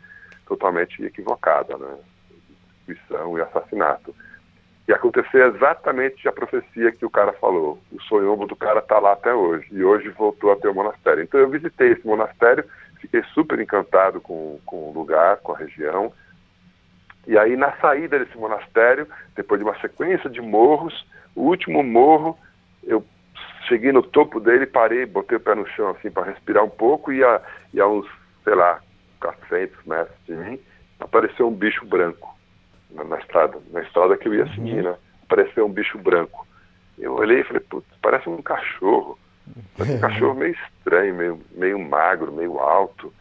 totalmente equivocada, né? Destruição e assassinato. Aconteceu exatamente a profecia que o cara falou. O sonhombo do cara está lá até hoje. E hoje voltou a ter o monastério. Então eu visitei esse monastério, fiquei super encantado com, com o lugar, com a região. E aí, na saída desse monastério, depois de uma sequência de morros, o último morro, eu cheguei no topo dele, parei, botei o pé no chão assim para respirar um pouco e a, e a uns, sei lá, 400 metros de mim, apareceu um bicho branco na, na estrada, na estrada que eu ia seguir, né? Apareceu um bicho branco. Eu olhei e falei, putz, parece um cachorro. Parece um cachorro meio estranho, meio, meio magro, meio alto.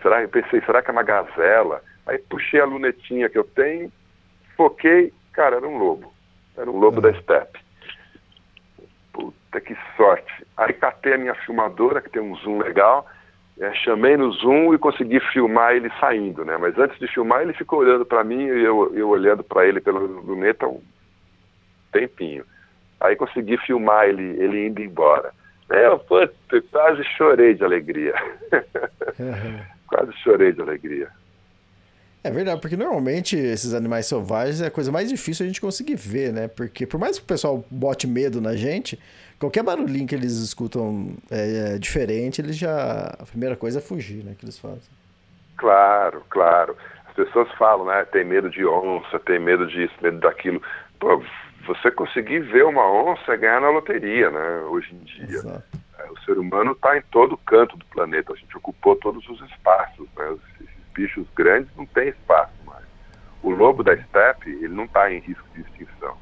Será, eu pensei, será que é uma gazela? Aí puxei a lunetinha que eu tenho, foquei, cara, era um lobo. Era um lobo da steppe. Puta que sorte. Aí catei a minha filmadora, que tem um zoom legal, é, chamei no zoom e consegui filmar ele saindo, né? Mas antes de filmar, ele ficou olhando para mim e eu, eu olhando para ele pela luneta um tempinho. Aí consegui filmar ele, ele indo embora. Eu, puta, quase chorei de alegria. quase chorei de alegria. É verdade, porque normalmente esses animais selvagens é a coisa mais difícil a gente conseguir ver, né? Porque por mais que o pessoal bote medo na gente, qualquer barulhinho que eles escutam é, é diferente, eles já. A primeira coisa é fugir, né? Que eles fazem. Claro, claro. As pessoas falam, né? Tem medo de onça, tem medo disso, medo daquilo. Pô, você conseguir ver uma onça é ganhar na loteria, né? Hoje em dia. Exato. É, o ser humano está em todo canto do planeta. A gente ocupou todos os espaços, né? bichos grandes não tem espaço mais. O lobo da steppe, ele não está em risco de extinção.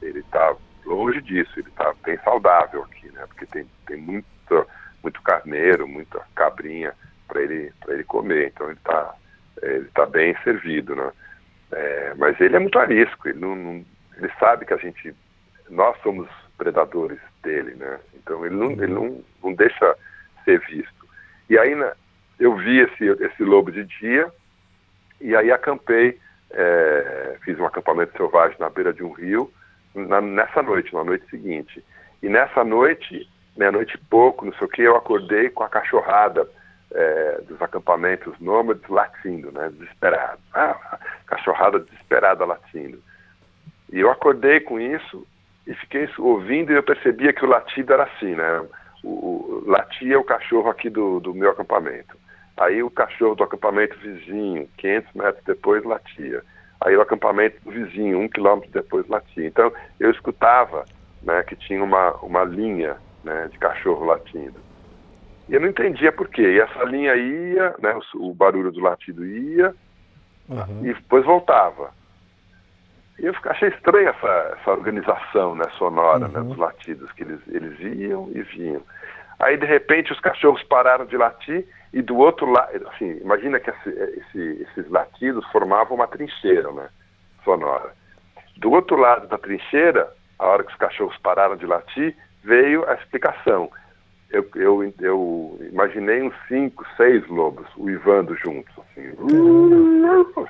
Ele está longe disso, ele está bem saudável aqui, né? Porque tem, tem muito, muito carneiro, muita cabrinha para ele, ele comer. Então ele está ele tá bem servido, né? É, mas ele é muito arisco, ele, não, não, ele sabe que a gente, nós somos predadores dele, né? Então ele não, ele não, não deixa ser visto. E aí, né, eu vi esse, esse lobo de dia e aí acampei, é, fiz um acampamento selvagem na beira de um rio na, nessa noite, na noite seguinte. E nessa noite, meia-noite e pouco, não sei o que, eu acordei com a cachorrada é, dos acampamentos nômades latindo, né, desesperado. Ah, cachorrada desesperada latindo. E eu acordei com isso e fiquei ouvindo e eu percebia que o latido era assim, né? O, o, latia o cachorro aqui do, do meu acampamento. Aí o cachorro do acampamento vizinho, 500 metros depois, latia. Aí o acampamento do vizinho, um quilômetro depois, latia. Então eu escutava né, que tinha uma, uma linha né, de cachorro latindo. E eu não entendia por quê. E essa linha ia, né, o, o barulho do latido ia, uhum. e depois voltava. E eu achei estranha essa, essa organização né, sonora né, uhum. né, dos latidos, que eles, eles iam e vinham. Aí, de repente, os cachorros pararam de latir e do outro lado, assim, imagina que esse, esse, esses latidos formavam uma trincheira, né, sonora. Do outro lado da trincheira a hora que os cachorros pararam de latir, veio a explicação. Eu, eu, eu imaginei uns cinco, seis lobos uivando juntos, assim,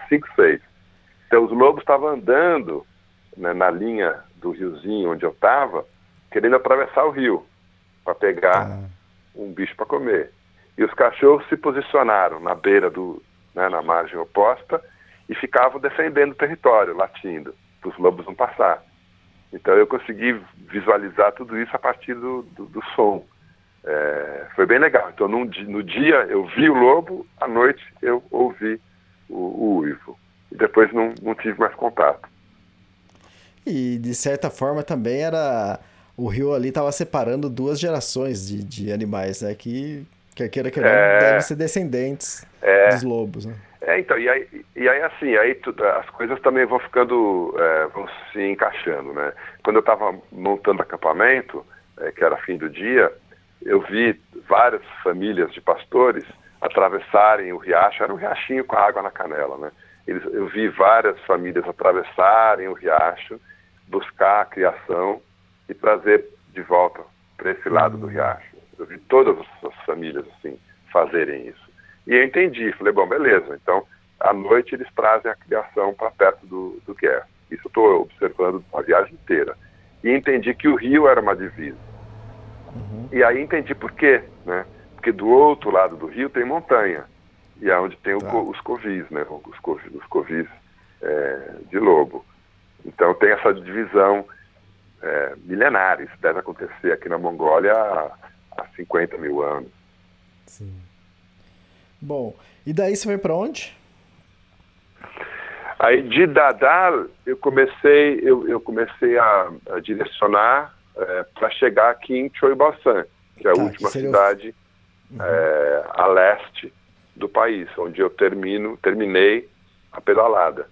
cinco, seis. Os lobos estavam andando né, na linha do riozinho onde eu estava, querendo atravessar o rio para pegar ah. um bicho para comer. E os cachorros se posicionaram na beira do, né, na margem oposta e ficavam defendendo o território, latindo, para os lobos não passar. Então eu consegui visualizar tudo isso a partir do, do, do som. É, foi bem legal. Então num, no dia eu vi o lobo, à noite eu ouvi o, o uivo. E depois não, não tive mais contato. E de certa forma também era. O rio ali estava separando duas gerações de, de animais, né? Que, quer queira que é... devem ser descendentes é... dos lobos, né? É, então, e aí, e aí assim, aí tu, as coisas também vão ficando, é, vão se encaixando, né? Quando eu estava montando acampamento, é, que era fim do dia, eu vi várias famílias de pastores atravessarem o riacho, era um riachinho com água na canela, né? Eles, eu vi várias famílias atravessarem o riacho, buscar a criação e trazer de volta para esse lado do riacho. Eu vi todas as famílias assim fazerem isso. E eu entendi, falei, bom, beleza, então à noite eles trazem a criação para perto do, do Guerra. Isso eu estou observando a viagem inteira. E entendi que o rio era uma divisa. Uhum. E aí entendi por quê, né? Porque do outro lado do rio tem montanha. E é onde tem tá. o, os covis, né? Os covis, os covis é, de lobo. Então tem essa divisão é, milenares, deve acontecer aqui na Mongólia há, há 50 mil anos. Sim. Bom, e daí você foi para onde? Aí de Dadal eu comecei, eu, eu comecei a, a direcionar é, para chegar aqui em Choibalsan, que é a tá, última cidade o... uhum. é, a leste do país, onde eu termino, terminei a pedalada.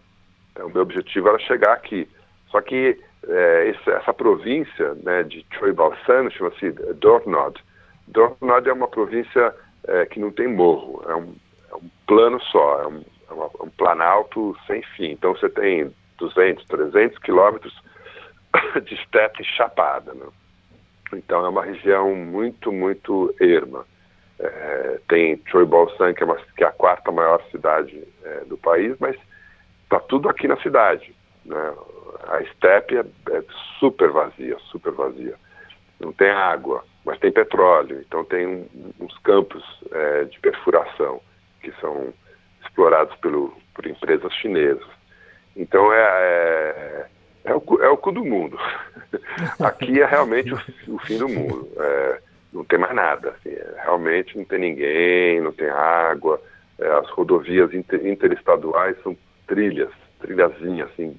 Então, meu objetivo era chegar aqui. Só que é, essa, província né, de Choibalsan chama-se Dornod. Dornod é uma província é, que não tem morro, é um, é um plano só, é um, é, uma, é um, planalto sem fim. Então você tem 200, 300 quilômetros de estepe chapada. Né? Então é uma região muito, muito erma. É, tem Choibalsan, que, é que é a quarta maior cidade é, do país, mas está tudo aqui na cidade. Né? A estepe é, é super vazia, super vazia. Não tem água, mas tem petróleo, então tem um, uns campos é, de perfuração que são explorados pelo, por empresas chinesas. Então é, é, é, o, o cu do mundo. Aqui é realmente o, o fim do mundo. Não tem mais nada. Assim, realmente não tem ninguém, não tem água. É, as rodovias inter, interestaduais são trilhas, trilhazinhas, assim,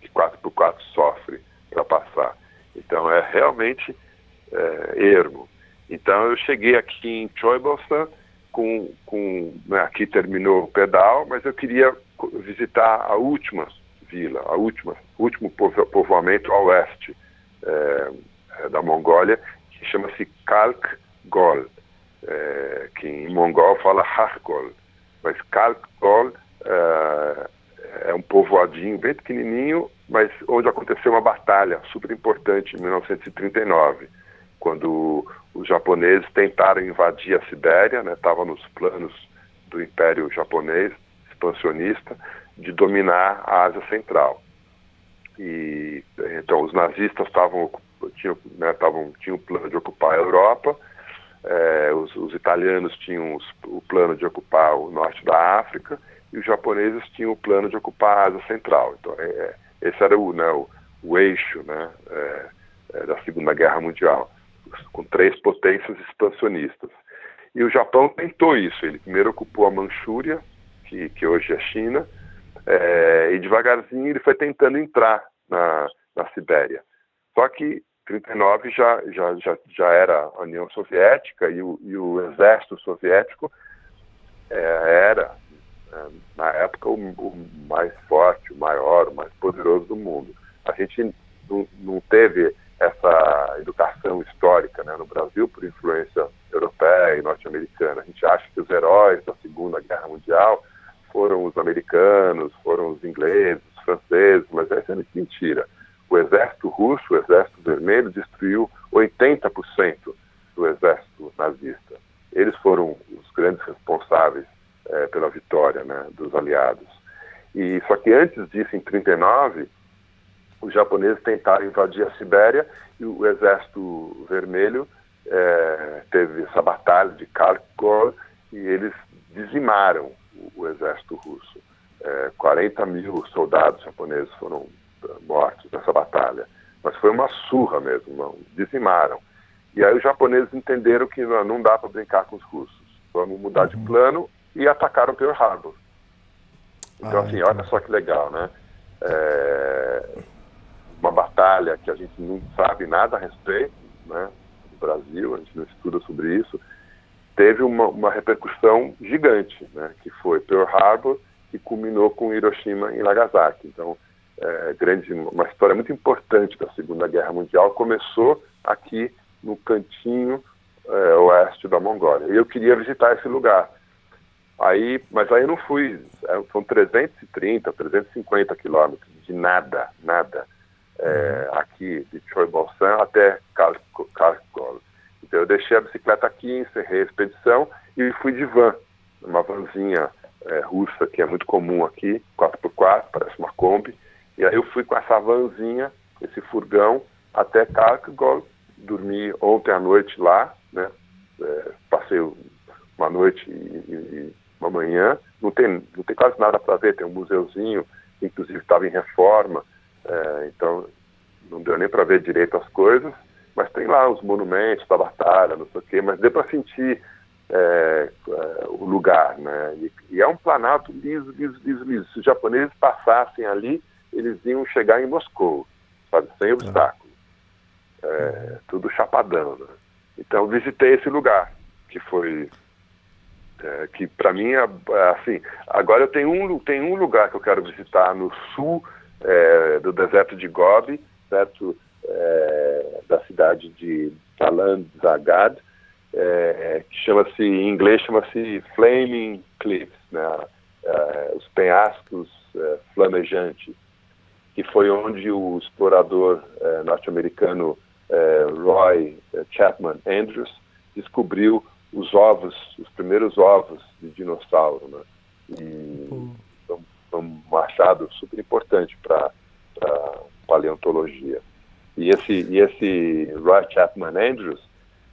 que 4x4 sofre para passar. Então é realmente é, ermo. Então eu cheguei aqui em Choibalsan, com, com né, aqui terminou o pedal, mas eu queria visitar a última vila, a última, último povoamento a oeste é, é, da Mongólia, que chama-se Kalk Gol, é, que em mongol fala Hargol, mas Kalk Gol é, é um povoadinho bem pequenininho, mas onde aconteceu uma batalha super importante em 1939 quando os japoneses tentaram invadir a Sibéria, estava né, nos planos do Império Japonês expansionista de dominar a Ásia Central. E então os nazistas estavam tinham, né, tinham o plano de ocupar a Europa, é, os, os, italianos tinham os, o plano de ocupar o norte da África e os japoneses tinham o plano de ocupar a Ásia Central. Então é, é esse era o, né, o, o eixo né, é, da Segunda Guerra Mundial com três potências expansionistas. E o Japão tentou isso. Ele primeiro ocupou a Manchúria, que, que hoje é China, é, e devagarzinho ele foi tentando entrar na, na Sibéria. Só que 39 já, já, já, já era a União Soviética e o, e o exército soviético é, era, é, na época, o, o, mais forte, o maior, o mais poderoso do mundo. A gente não, não teve essa educação histórica né, no Brasil por influência europeia e norte-americana. A gente acha que os heróis da Segunda Guerra Mundial foram os americanos, foram os ingleses, os franceses, mas essa é mentira. O exército russo, o exército vermelho, destruiu 80% do exército nazista. Eles foram os grandes responsáveis é, pela vitória né, dos aliados. E só que antes disso, em 39, os japoneses tentaram invadir a Sibéria e o exército vermelho é, teve essa batalha de Kharkov e eles dizimaram o, o exército russo. É, 40 mil soldados japoneses foram mortos nessa batalha. Mas foi uma surra mesmo, não, dizimaram. E aí os japoneses entenderam que não, não dá para brincar com os russos. Vamos mudar uhum. de plano e atacaram Pearl Harbor. Então, ah, assim, então. olha só que legal, né? É, uma batalha que a gente não sabe nada a respeito, né? No Brasil, a gente não estuda sobre isso, teve uma, uma repercussão gigante, né? Que foi Pearl Harbor e culminou com Hiroshima e Nagasaki. Então, é, grande, uma história muito importante da Segunda Guerra Mundial começou aqui no cantinho é, oeste da Mongólia. E eu queria visitar esse lugar. Aí, mas aí eu não fui, é, são 330, 350 quilômetros de nada, nada, é, aqui de Choibolsan até Kharkov. Então eu deixei a bicicleta aqui, encerrei a expedição e fui de van, uma vanzinha é, russa que é muito comum aqui, 4x4, parece uma Kombi. E aí eu fui com essa vanzinha, esse furgão, até Kharkov, dormi ontem à noite lá, né? É, passei uma noite e, e, uma manhã. Não tem, não tem quase nada para ver, tem um museuzinho, inclusive estava em reforma, é, então não deu nem para ver direito as coisas, mas tem lá os monumentos da batalha, não sei o quê, mas deu para sentir é, é, o lugar, né? E, e, é um planalto liso, liso, liso, liso. Se os japoneses passassem ali, eles iam chegar em Moscou, sabe, sem obstáculo. É, tudo chapadão, né? Então visitei esse lugar, que foi é, que para mim é, é, assim. Agora eu tenho um, tenho um lugar que eu quero visitar no sul é, do deserto de Gobi, certo? É, da cidade de Talan Zagad, é, que chama-se, em inglês chama-se Flaming Cliffs, né? Os penhascos flamejantes, que foi onde o explorador norte-americano Roy Chapman Andrews descobriu os ovos, os primeiros ovos de dinossauro, né? E uhum. um, um achado super importante para paleontologia. E esse, e esse Roy Chapman Andrews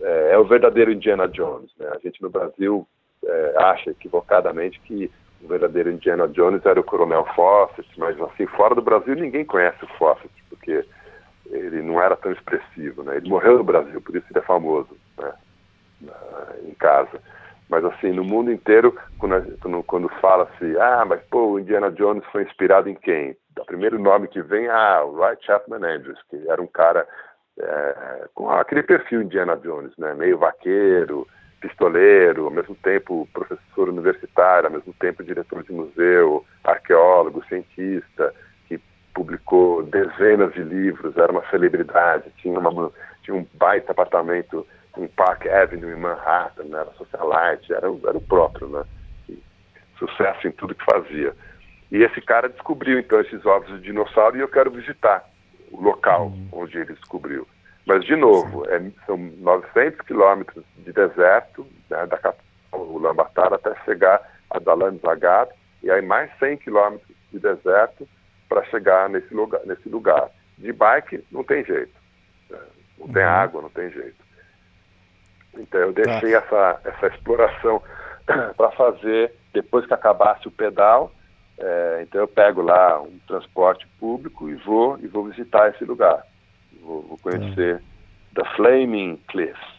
é, é, o verdadeiro Indiana Jones. Né? A gente no Brasil é, acha equivocadamente que o verdadeiro Indiana Jones era o Coronel Fawcett, mas assim, fora do Brasil ninguém conhece o Fawcett, porque ele não era tão expressivo, né? Ele morreu no Brasil, por isso ele é famoso, né? em casa. Mas assim, no mundo inteiro, quando, quando fala-se, ah, mas pô, o Indiana Jones foi inspirado em quem? O primeiro nome que vem, ah, o Wright Chapman Andrews, que era um cara é, com aquele perfil Indiana Jones, né? Meio vaqueiro, pistoleiro, ao mesmo tempo professor universitário, ao mesmo tempo diretor de museu, arqueólogo, cientista, que publicou dezenas de livros, era uma celebridade, tinha, uma, tinha um baita apartamento em Park Avenue, em Manhattan, né? era socialite, era, era o próprio, né? E sucesso em tudo que fazia. E esse cara descobriu, então, esses ovos de dinossauro e eu quero visitar o local uhum. onde ele descobriu. Mas, de novo, é, são 900 quilômetros de deserto, né, da capital, Ulaanbaatar, até chegar a Dalan Zagat, e aí mais 100 quilômetros de deserto para chegar nesse lugar, nesse lugar. De bike, não tem jeito. Né? Não tem uhum. água, não tem jeito. Então eu deixei tá. essa, essa exploração para fazer depois que acabasse o pedal. É, então eu pego lá um transporte público e vou e vou visitar esse lugar. Vou, vou conhecer tá. The Flaming Cliffs.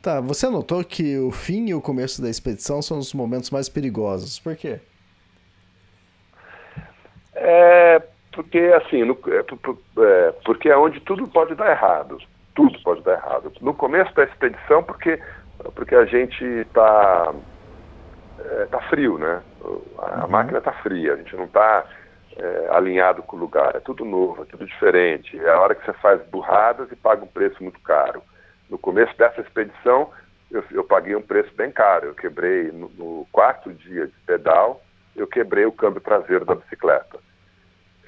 Tá, você notou que o fim e o começo da expedição são os momentos mais perigosos. Por quê? É, porque assim, no, é, é, porque é onde tudo pode dar errado tudo pode dar errado. No começo da expedição, porque, porque a gente está é, tá frio, né? A, uhum. máquina está fria, a gente não está é, alinhado com o lugar, é tudo novo, é tudo diferente. É a hora que você faz burradas e paga um preço muito caro. No começo dessa expedição, eu, eu paguei um preço bem caro. Eu quebrei, no, no quarto dia de pedal, eu quebrei o câmbio traseiro da bicicleta.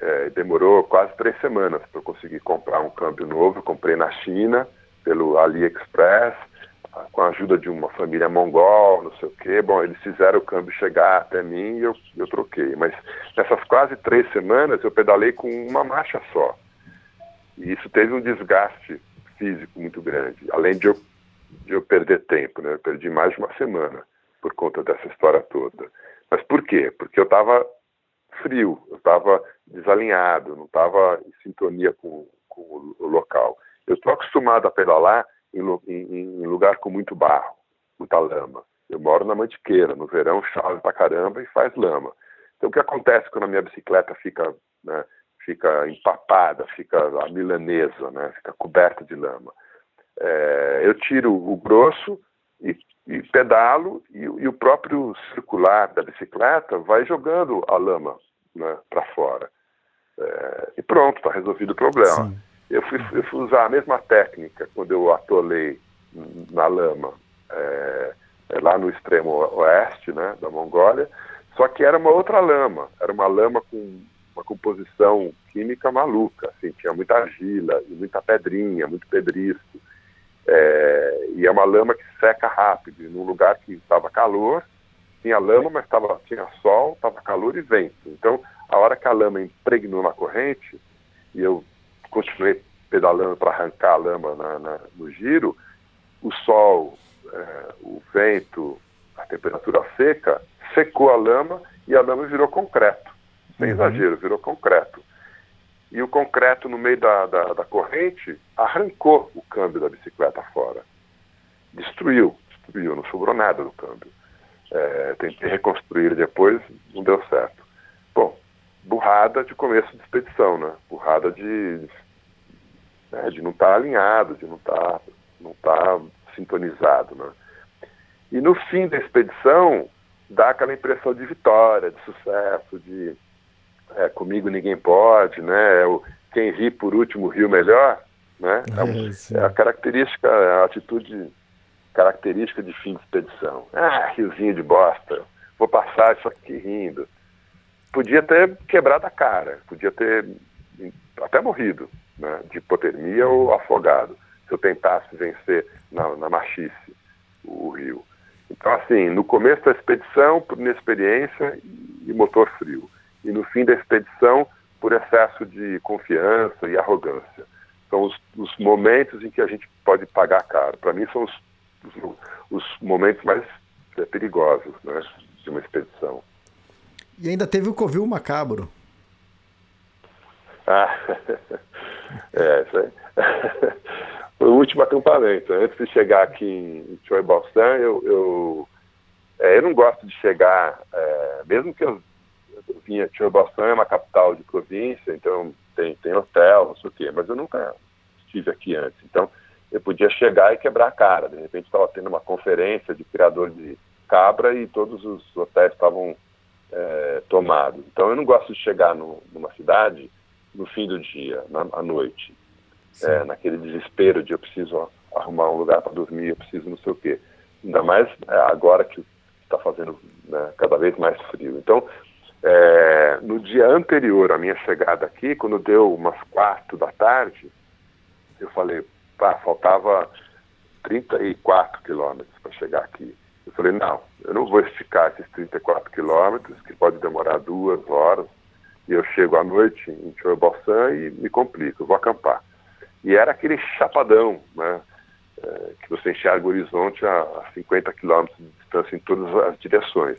É, demorou quase três semanas para eu conseguir comprar um câmbio novo. Eu comprei na China, pelo AliExpress, com a ajuda de uma família mongol, não sei o quê. Bom, eles fizeram o câmbio chegar até mim e eu, eu troquei. Mas nessas quase três semanas eu pedalei com uma marcha só. E isso teve um desgaste físico muito grande, além de eu, de eu perder tempo, né? Eu perdi mais de uma semana por conta dessa história toda. Mas por quê? Porque eu estava frio, eu estava desalinhado, não estava em sintonia com, com o local. Eu estou acostumado a pedalar em, em, em, lugar com muito barro, muita lama. Eu moro na Mantiqueira, no verão chove pra caramba e faz lama. Então o que acontece quando a minha bicicleta fica, né, fica empapada, fica a milanesa, né, fica coberta de lama? É, eu tiro o grosso e, e pedalo e, e, o próprio circular da bicicleta vai jogando a lama né, para fora. É, e pronto, está resolvido o problema. Sim. Eu fui, eu fui, usar a mesma técnica quando eu atolei na lama é, é, lá no extremo oeste né, da Mongólia, só que era uma outra lama, era uma lama com uma composição química maluca, assim, tinha muita argila e muita pedrinha, muito pedrisco, é, e é uma lama que seca rápido, num lugar que estava calor, tinha lama, mas tava, tinha sol, estava calor e vento. Então, a hora que a lama impregnou na corrente, e eu continuei pedalando para arrancar a lama na, na, no giro, o sol, é, o vento, a temperatura seca, secou a lama e a lama virou concreto. Sem uhum. exagero, virou concreto. E o concreto no meio da, da, da corrente arrancou o câmbio da bicicleta fora. Destruiu, destruiu, não sobrou nada do câmbio. É, tentei reconstruir depois, não deu certo. Bom, burrada de começo de expedição, né? Burrada de, né? de não estar tá alinhado, de não estar tá, não tá sintonizado, né? E no fim da expedição, dá aquela impressão de vitória, de sucesso, de é, comigo ninguém pode, né? É o, quem ri por último riu melhor, né? É, é a característica, a atitude característica de fim de expedição. Ah, riozinho de bosta, vou passar isso aqui rindo. Podia ter quebrado a cara, podia ter até morrido, né, de hipotermia ou afogado, se eu tentasse vencer na, na machice o rio. Então, assim, no começo da expedição, por inexperiência e motor frio. E no fim da expedição, por excesso de confiança e arrogância. São os, os momentos em que a gente pode pagar caro. Para mim, são os os, os momentos mais é, perigosos né, de uma expedição. E ainda teve o Covil Macabro. Ah, é, isso aí. Foi o último acampamento. Antes de chegar aqui em Choi Balsan, eu, eu, é, eu não gosto de chegar, é, mesmo que eu, eu vinha, Choi Balsan é uma capital de província, então tem, tem hotel, não sei o quê, mas eu nunca estive aqui antes. Então, eu podia chegar e quebrar a cara. De repente estava tendo uma conferência de criador de cabra e todos os hotéis estavam é, tomados. Então eu não gosto de chegar no, numa cidade no fim do dia, na, à noite, é, naquele desespero de eu preciso arrumar um lugar para dormir, eu preciso não sei o quê. Ainda mais é, agora que está fazendo né, cada vez mais frio. Então, é, no dia anterior à minha chegada aqui, quando deu umas quatro da tarde, eu falei, pá, faltava 34 quilômetros para chegar aqui. Eu falei, não, eu não vou esticar esses 34 quilômetros, que pode demorar duas horas, e eu chego à noite em Choibalsan e me complico, vou acampar. E era aquele chapadão, né, é, que você enxerga o horizonte a, a 50 quilômetros de distância em todas as direções.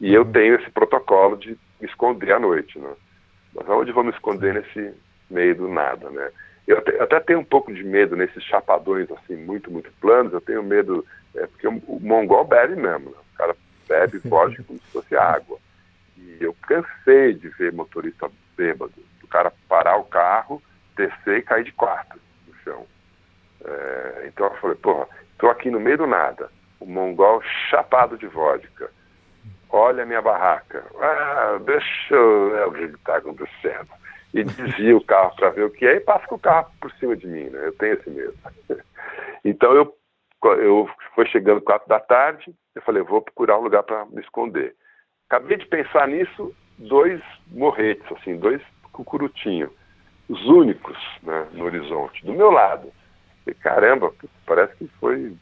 E eu uhum. tenho esse protocolo de me esconder à noite, né? Mas onde vou me esconder nesse meio do nada, né? Eu até, eu até, tenho um pouco de medo nesses chapadões assim muito, muito planos. Eu tenho medo, é, porque o, o mongol bebe mesmo. Né? O cara bebe vodka como se fosse água. E eu cansei de ver motorista bêbado, o cara parar o carro, descer e cair de quatro no chão. É, então eu falei, porra, estou aqui no meio do nada, o mongol chapado de vodka. Olha a minha barraca. Ah, deixa eu ver o que está acontecendo e desvia o carro para ver o que é e passa com o carro por cima de mim, né? Eu tenho esse medo. então eu eu foi chegando quatro da tarde, eu falei, vou procurar um lugar para me esconder. Acabei de pensar nisso, dois morretes, assim, dois cucurutinhos, os únicos né, no horizonte, do meu lado. E caramba, parece que foi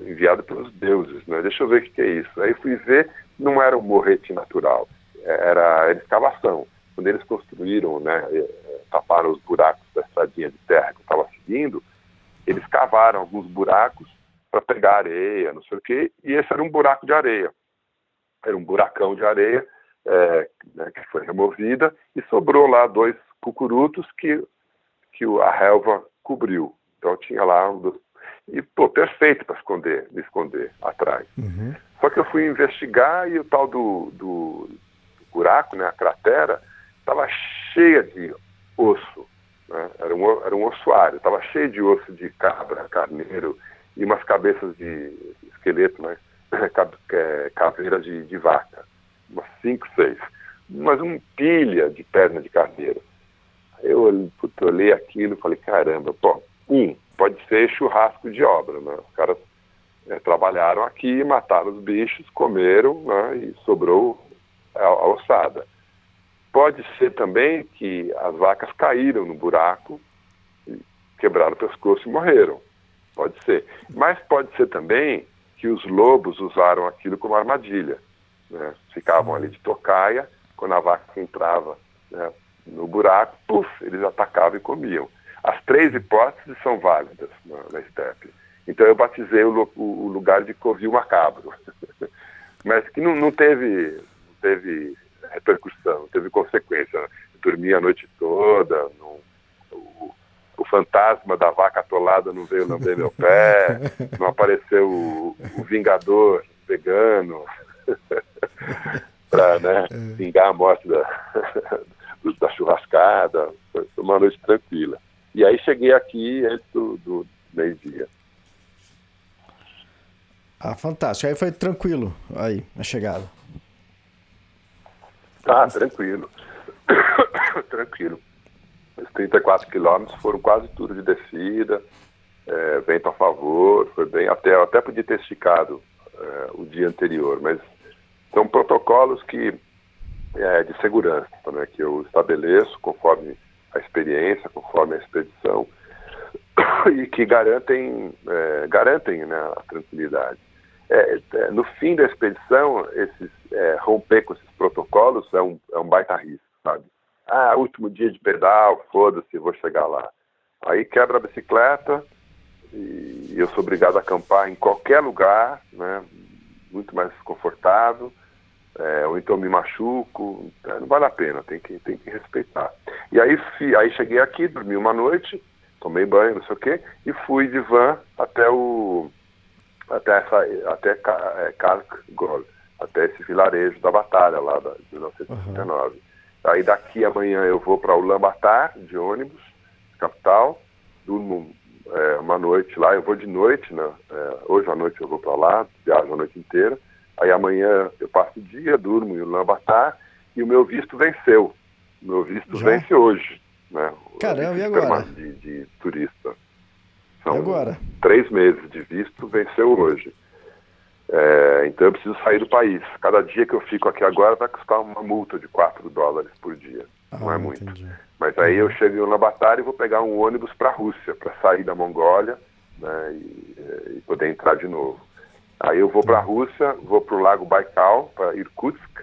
enviado pelos deuses, né? Deixa eu ver o que, que é isso. Aí fui ver, não era um morrete natural, era, era escavação. Quando eles construíram, né, taparam os buracos da estradinha de terra que eu estava seguindo, eles cavaram alguns buracos para pegar areia, não sei o quê, e esse era um buraco de areia. Era um buracão de areia é, né, que foi removida e sobrou lá dois cucurutos que, que a relva cobriu. Então tinha lá um dos, e pô, perfeito para esconder, me esconder atrás. Uhum. Só que eu fui investigar e o tal do, do, do buraco, né, a cratera, estava cheia de osso. Né? Era, um, era um ossuário, estava cheio de osso de cabra, carneiro e umas cabeças de esqueleto, né? Caveiras de, de vaca, umas cinco, seis. Mas um pilha de perna de carneiro. Eu olhei aquilo e falei, caramba, pô, um, pode ser churrasco de obra, né? Os caras é, trabalharam aqui, mataram os bichos, comeram, né? E sobrou a, a ossada. Pode ser também que as vacas caíram no buraco, quebraram o pescoço e morreram. Pode ser. Mas pode ser também que os lobos usaram aquilo como armadilha. Né? Ficavam ali de tocaia, quando a vaca entrava né, no buraco, puf, eles atacavam e comiam. As três hipóteses são válidas na, na estepe. Então eu batizei o, o, o lugar de Covil Macabro. Mas que não, não teve, não teve repercussão, teve consequência. Eu dormi a noite toda, não, o, o, fantasma da vaca atolada não veio lamber meu pé, não apareceu o, o vingador vegano para né, vingar a morte da, da churrascada. Foi uma noite tranquila. E aí cheguei aqui antes do, do meio-dia. Ah, fantástico. Aí foi tranquilo aí, a chegada. Tá, tranquilo. tranquilo. Os 34 quilômetros foram quase tudo de descida, é, vento a favor, foi bem, até, até podia ter esticado é, o dia anterior, mas são protocolos que é, de segurança né, que eu estabeleço conforme a experiência, conforme a expedição e que garantem, é, garantem né, a tranquilidade. É, é, no fim da expedição, esses, é, romper com esses protocolos é um, é um baita risco, sabe? Ah, último dia de pedal, foda-se, vou chegar lá. Aí quebra a bicicleta e eu sou obrigado a acampar em qualquer lugar, né? Muito mais confortável. É, ou então me machuco, é, não vale a pena, tem que, tem que respeitar. E aí, aí cheguei aqui, dormi uma noite, tomei banho, não sei o quê, e fui de van até o até essa até Karkgol, até esse vilarejo da batalha lá da, de 1939. Uhum. Aí daqui amanhã eu vou para Ulaanbaatar de ônibus, capital, durmo é, uma noite lá, eu vou de noite, né? É, hoje à noite eu vou para lá, viajo a noite inteira. Aí amanhã eu passo o dia, durmo em Ulaanbaatar e o meu visto venceu. O meu visto Já? vence hoje, né? Caramba, e agora? De, de turista. São agora? três meses de visto, venceu hoje. É, então eu preciso sair do país. Cada dia que eu fico aqui agora vai custar uma multa de 4 dólares por dia. Ah, não é muito. Entendi. Mas aí eu chego em Ulaanbaatar e vou pegar um ônibus para a Rússia, para sair da Mongólia né, e, e, poder entrar de novo. Aí eu vou para a Rússia, vou para o Lago Baikal, para Irkutsk,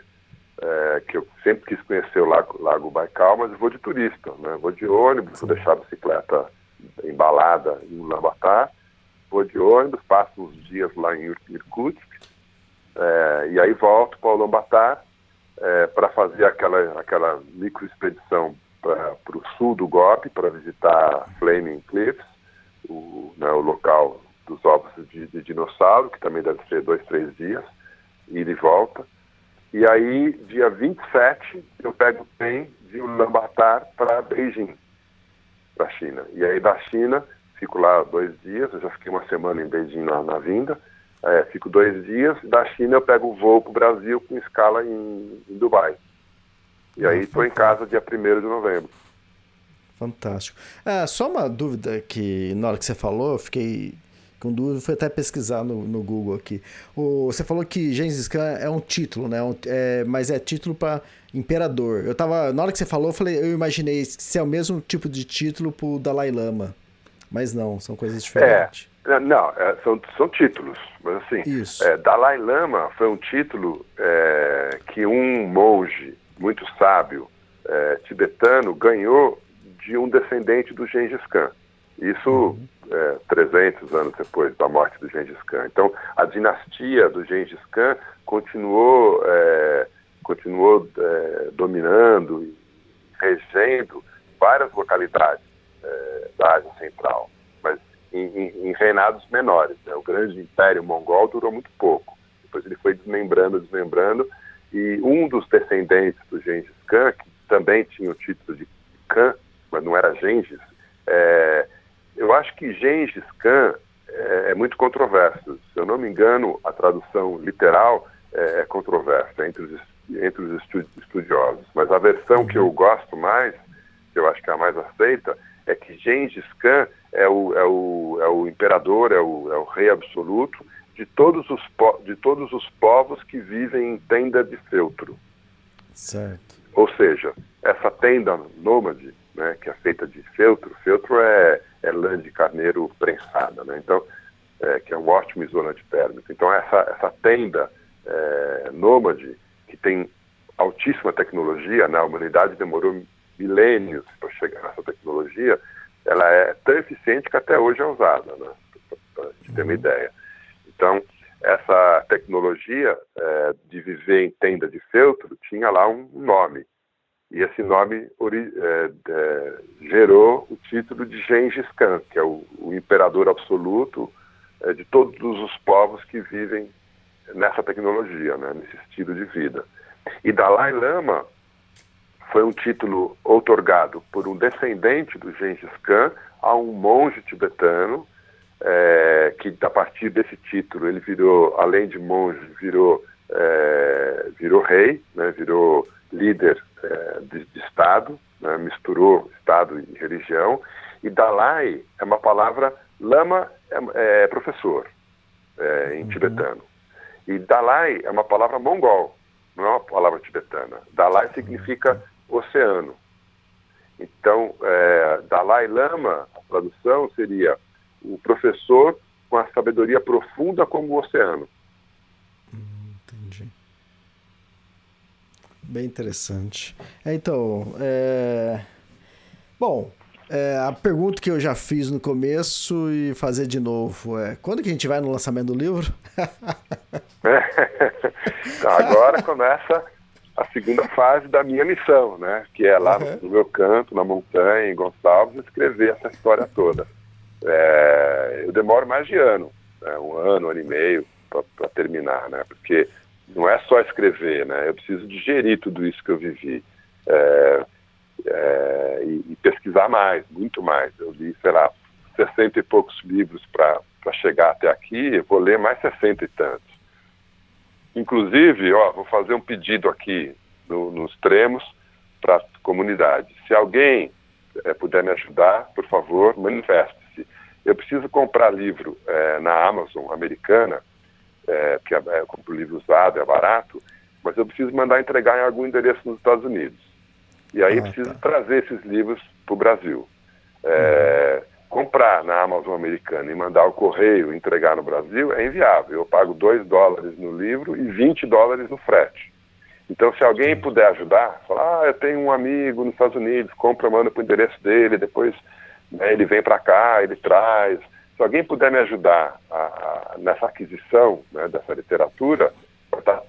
é, que eu sempre quis conhecer o Lago, Lago Baikal, mas eu vou de turista, né? vou de ônibus, vou deixar a bicicleta embalada em Ulaanbaatar, vou de ônibus, passo uns dias lá em Irkutsk, é, e aí volto para Ulaanbaatar é, para fazer aquela, aquela microexpedição para o sul do Gobi, para visitar Flaming Cliffs, o, né, o local dos ovos de, de, dinossauro, que também deve ser dois, três dias, ida e volta. E aí, dia 27, eu pego o trem de Ulaanbaatar para Beijing para a China. E aí da China, fico lá dois dias, eu já fiquei uma semana em Beijing na, na vinda, é, fico dois dias, da China eu pego o voo para o Brasil com escala em, em Dubai. E aí estou em casa dia 1 de novembro. Fantástico. Ah, só uma dúvida que na hora que você falou, eu fiquei com dúvida, fui até pesquisar no, no Google aqui. O, você falou que Gengis Khan é um título, né? Um, é, mas é título para imperador. Eu tava. Na hora que você falou, eu, falei, eu imaginei se é o mesmo tipo de título pro Dalai Lama. Mas não, são coisas diferentes. É, não, é, são, são títulos. Mas assim, é, Dalai Lama foi um título é, que um monge muito sábio é, tibetano ganhou de um descendente do Gengis Khan. Isso uhum. é, 300 anos depois da morte do Gengis Khan. Então, a dinastia do Gengis Khan continuou, é, continuou é, dominando e regendo várias localidades é, da Ásia Central, mas em, em, em reinados menores. Né? O grande império mongol durou muito pouco. Depois ele foi desmembrando, desmembrando, e um dos descendentes do Gengis Khan, que também tinha o título de Khan, mas não era Gengis, é, eu acho que Gengis Khan é, é, muito controverso. Se eu não me engano, a tradução literal é, é controversa entre os, entre os estudiosos. Mas a versão que eu gosto mais, que eu acho que é a mais aceita, é que Gengis Khan é o, é o, é o imperador, é o, é o rei absoluto de todos, os de todos os povos que vivem em tenda de feltro. Certo. Ou seja, essa tenda nômade né, que é feita de feltro. Feltro é, é lã de carneiro prensada, né? Então, é, que é um ótimo isolante térmico. Então, essa, essa tenda é, nômade, que tem altíssima tecnologia, né? a humanidade demorou milênios para chegar nessa tecnologia, ela é tão eficiente que até hoje é usada, né? para gente ter uma uhum. ideia. Então, essa tecnologia é, de viver em tenda de feltro tinha lá um nome, e esse nome é, é, gerou o título de Gengis Khan, que é o, o imperador absoluto é, de todos os povos que vivem nessa tecnologia, né, nesse estilo de vida. E Dalai Lama foi um título outorgado por um descendente do Gengis Khan a um monge tibetano, é, que a partir desse título ele virou, além de monge, virou, é, virou rei, né, virou líder é, de, de, Estado, né, misturou Estado e religião, e Dalai é uma palavra, Lama é, é professor é, em uhum. tibetano. E Dalai é uma palavra mongol, não é uma palavra tibetana. Dalai significa oceano. Então, é, Dalai Lama, a tradução seria o professor com a sabedoria profunda como o oceano. Bem interessante. É, então, é... bom, é, a pergunta que eu já fiz no começo e fazer de novo é: quando que a gente vai no lançamento do livro? então, agora começa a segunda fase da minha missão, né? Que é lá uhum. no meu canto, na montanha, em Gonçalves, escrever essa história toda. É, eu demoro mais de ano, né? um ano, um ano e meio para terminar, né? Porque não é só escrever, né? Eu preciso digerir tudo isso que eu vivi é, é, e, e, pesquisar mais, muito mais. Eu li, sei lá, 60 e poucos livros para chegar até aqui, eu vou ler mais 60 e tantos. Inclusive, ó, vou fazer um pedido aqui no, nos tremos para a comunidade. Se alguém é, puder me ajudar, por favor, manifeste-se. Eu preciso comprar livro é, na Amazon americana é, porque é, eu compro livro usado, é barato, mas eu preciso mandar entregar em algum endereço nos Estados Unidos. E aí ah, preciso tá. trazer esses livros para o Brasil. É, uhum. Comprar na Amazon americana e mandar o correio entregar no Brasil é inviável. Eu pago 2 dólares no livro e 20 dólares no frete. Então, se alguém puder ajudar, falar, ah, eu tenho um amigo nos Estados Unidos, compra, manda para o endereço dele, depois né, ele vem para cá, ele traz. Se alguém puder me ajudar a, a, nessa aquisição né, dessa literatura, estar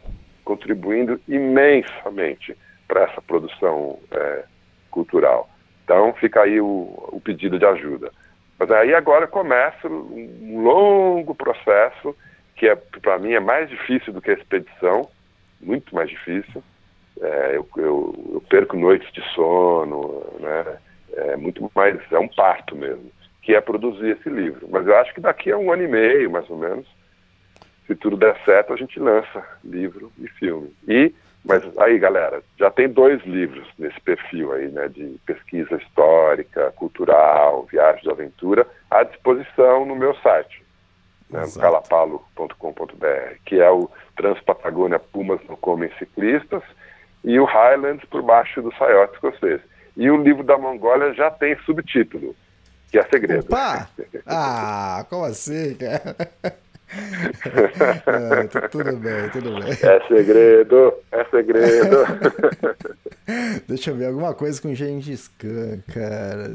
contribuindo imensamente para essa produção é, cultural. Então fica aí o, o, pedido de ajuda. Mas aí agora começa um longo processo que é para mim é mais difícil do que a expedição, muito mais difícil. É, eu, eu, eu, perco noites de sono, né? É muito mais, é um parto mesmo que é produzir esse livro. Mas eu acho que daqui a um ano e meio, mais ou menos, se tudo der certo, a gente lança livro e filme. E, mas aí, galera, já tem dois livros nesse perfil aí, né, de pesquisa histórica, cultural, viagem de aventura, à disposição no meu site, né, no calapalo.com.br, que é o Transpatagônia Pumas não comem ciclistas e o Highlands por baixo do saiote escocês. E o livro da Mongólia já tem subtítulo, que é segredo. Opa! Ah, como assim, cara? É, tudo bem, tudo bem. É segredo, é segredo. Deixa eu ver, alguma coisa com Gengis Khan, cara.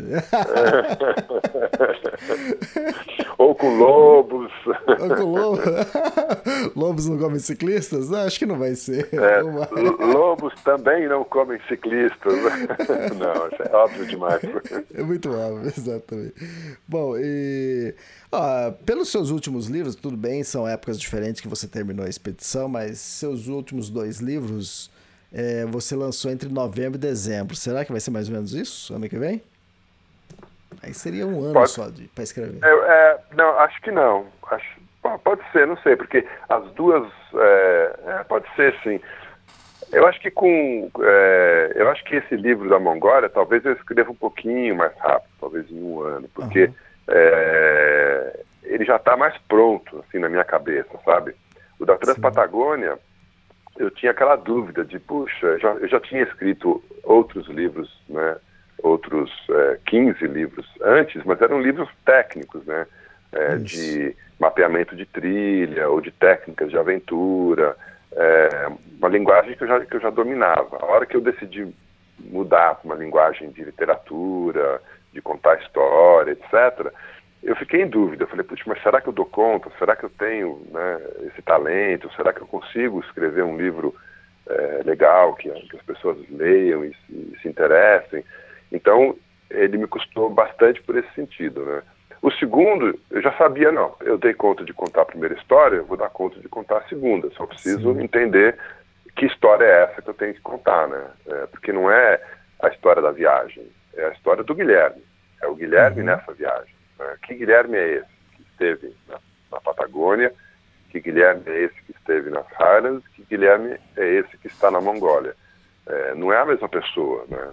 Ou com lobos. Ou com lobos. lobos não comem ciclistas? acho que não vai ser. É, lobos também não comem ciclistas. não, isso é óbvio demais. É muito óbvio, exatamente. Bom, e ah, pelos seus últimos livros, tudo bem, são épocas diferentes que você terminou a expedição, mas seus últimos dois livros é, você lançou entre novembro e dezembro. Será que vai ser mais ou menos isso ano que vem? Aí seria um ano pode, só para escrever. É, é, não, acho que não. Acho, pode ser, não sei, porque as duas. É, é, pode ser sim. Eu acho que com. É, eu acho que esse livro da Mongólia, talvez eu escreva um pouquinho mais rápido, talvez em um ano, porque uhum. Ele já está mais pronto, assim, na minha cabeça, sabe? O da Transpatagônia. Eu tinha aquela dúvida de, puxa, já, eu já tinha escrito outros livros, né, outros é, 15 livros antes, mas eram livros técnicos, né, é, de mapeamento de trilha ou de técnicas de aventura, é, uma linguagem que eu, já, que eu já dominava. A hora que eu decidi mudar para uma linguagem de literatura, de contar história, etc., eu fiquei em dúvida. Eu falei, putz, mas será que eu dou conta? Será que eu tenho né, esse talento? Será que eu consigo escrever um livro é, legal, que, que, as pessoas leiam e, e, se interessem? Então, ele me custou bastante por esse sentido, né? O segundo, eu já sabia, não, eu dei conta de contar a primeira história, vou dar conta de contar a segunda, só preciso Sim. entender que história é essa que eu tenho que contar, né? É, porque não é a história da viagem, é a história do Guilherme, é o Guilherme uhum. nessa viagem. Né? Que Guilherme é esse que esteve na, na, Patagônia? Que Guilherme é esse que esteve nas Highlands? Que Guilherme é esse que está na Mongólia? É, não é a mesma pessoa, né?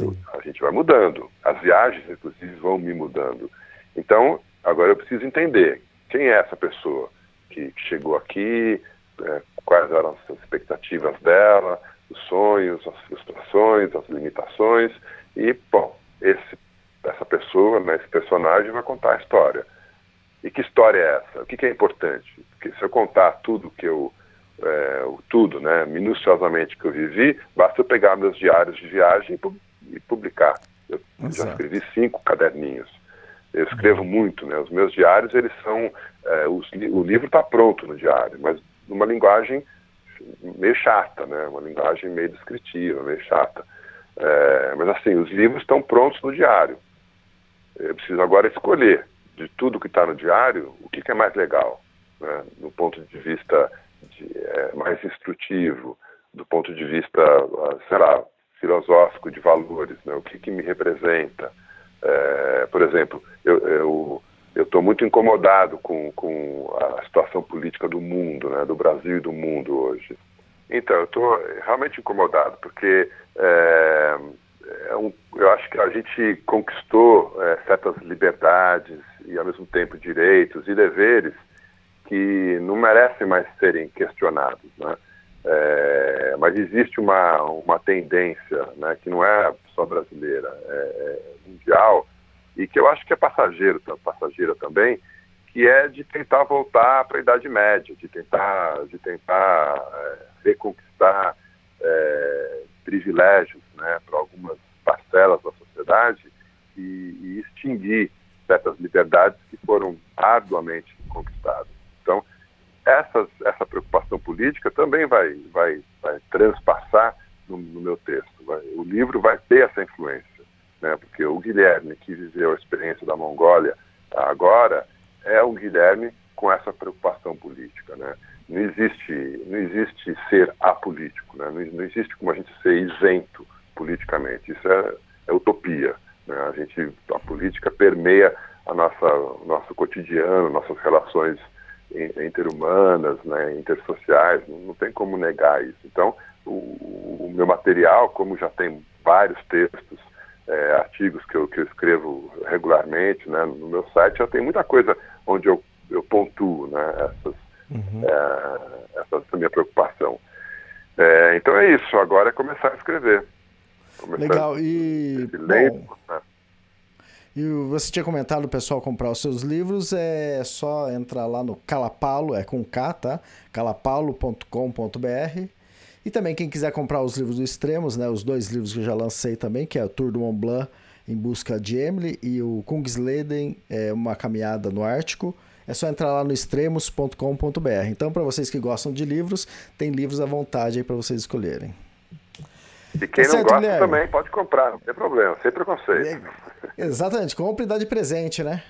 Eu, a gente vai mudando. As viagens, inclusive, vão me mudando. Então, agora eu preciso entender quem é essa pessoa que, que chegou aqui, é, quais eram as expectativas dela, os sonhos, as frustrações, as limitações. E, bom, esse essa pessoa, né, esse personagem, vai contar a história. E que história é essa? O que, que é importante? Porque se eu contar tudo que eu é, tudo, né, minuciosamente que eu vivi, basta eu pegar meus diários de viagem e publicar. Eu Exato. já escrevi cinco caderninhos. Eu escrevo uhum. muito, né? Os meus diários, eles são, é, os, o livro está pronto no diário, mas numa linguagem meio chata, né? Uma linguagem meio descritiva, meio chata. É, mas assim, os livros estão prontos no diário. Eu preciso agora escolher de tudo que está no diário o que, que, é mais legal, né? do ponto de vista de, é, mais instrutivo, do ponto de vista, ah, sei lá, filosófico de valores, né? o que, que me representa. É, por exemplo, eu estou muito incomodado com, com a situação política do mundo, né? do Brasil e do mundo hoje. Então, eu estou realmente incomodado, porque é, é um, eu acho que a gente conquistou é, certas liberdades e, ao mesmo tempo, direitos e deveres que não merecem mais serem questionados. Né? É, mas existe uma, uma tendência né, que não é só brasileira, é, é mundial, e que eu acho que é passageiro, passageira também, que é de tentar voltar para a Idade Média, de tentar, de tentar é, reconquistar é, privilégios né, para algumas parcelas da sociedade e, e, extinguir certas liberdades que foram arduamente conquistadas. Então, essas, essa preocupação política também vai, vai, vai transpassar no, no meu texto. Vai, o livro vai ter essa influência, né, porque o Guilherme, que viveu a experiência da Mongólia agora, é um Guilherme com essa preocupação política. Né? Não existe, não existe ser apolítico, né? não, não existe como a gente ser isento politicamente. Isso é, é utopia. Né? A gente, a política permeia a nossa nosso cotidiano, nossas relações interhumanas, né, intersociais. Não tem como negar isso. Então, o, o, meu material, como já tem vários textos, é, artigos que eu, que eu escrevo regularmente, né, no meu site, já tem muita coisa onde eu eu pontuo né, essas, uhum. é, essa, essa, minha preocupação. É, então é isso, agora é começar a escrever. Começar Legal, e. Bom, né? E você tinha comentado o pessoal comprar os seus livros, é só entrar lá no Calapalo, é com K, tá? calapalo.com.br. E também quem quiser comprar os livros do Extremos, né? Os dois livros que eu já lancei também, que é o Tour do Mont Blanc em busca de Emily e o Kungsleden, é uma caminhada no Ártico. É só entrar lá no extremos.com.br. Então, para vocês que gostam de livros, tem livros à vontade aí para vocês escolherem. E quem tá não gosta Guilherme? também pode comprar, não tem problema, sem preconceito. Exatamente, compre e dá de presente, né?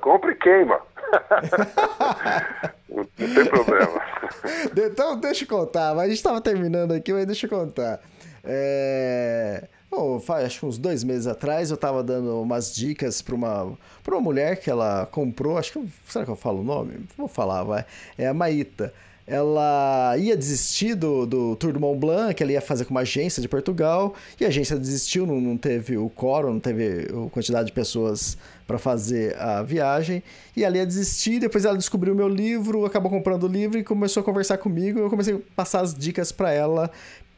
Compre e queima. não, tem problema. Então, deixa eu contar, mas a gente estava terminando aqui, mas deixa eu contar. É... Bom, acho que uns dois meses atrás eu estava dando umas dicas para uma, uma mulher que ela comprou, acho que. Será que eu falo o nome? Vou falar, vai. É a Maíta ela ia desistir do, do Tour do Mont Blanc, que ela ia fazer com uma agência de Portugal, e a agência desistiu, não, não teve o coro, não teve a quantidade de pessoas para fazer a viagem, e ela ia desistir, depois ela descobriu o meu livro, acabou comprando o livro e começou a conversar comigo, eu comecei a passar as dicas para ela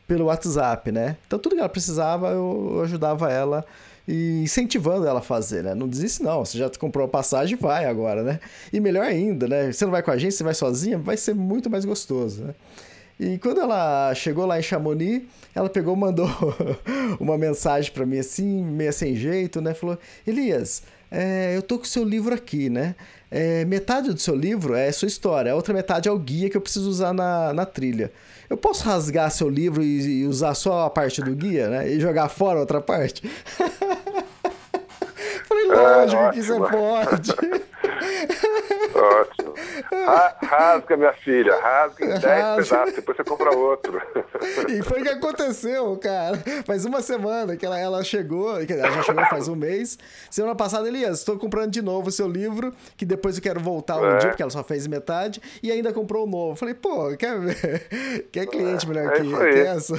pelo WhatsApp, né? Então tudo que ela precisava, eu ajudava ela e incentivando ela a fazer, né? Não desiste não, você já comprou a passagem, vai agora, né? E melhor ainda, né? Você não vai com a gente, você vai sozinha, vai ser muito mais gostoso, né? E quando ela chegou lá em Chamonix, ela pegou, mandou uma mensagem para mim assim, meio sem jeito, né? Falou: "Elias, é, eu tô com o seu livro aqui, né? É, metade do seu livro é sua história, a outra metade é o guia que eu preciso usar na, na trilha. Eu posso rasgar seu livro e, e usar só a parte do guia, né? E jogar fora a outra parte? Lógico é, que você pode. Ótimo. rasga, minha filha, rasga em 10 pedaços, depois você compra outro. E foi o que aconteceu, cara. Faz uma semana que ela, ela chegou, ela já chegou faz um mês. Semana passada, Elias, estou comprando de novo o seu livro, que depois eu quero voltar um é. dia, porque ela só fez metade, e ainda comprou o um novo. Falei, pô, quer, quer cliente melhor é, que, que essa?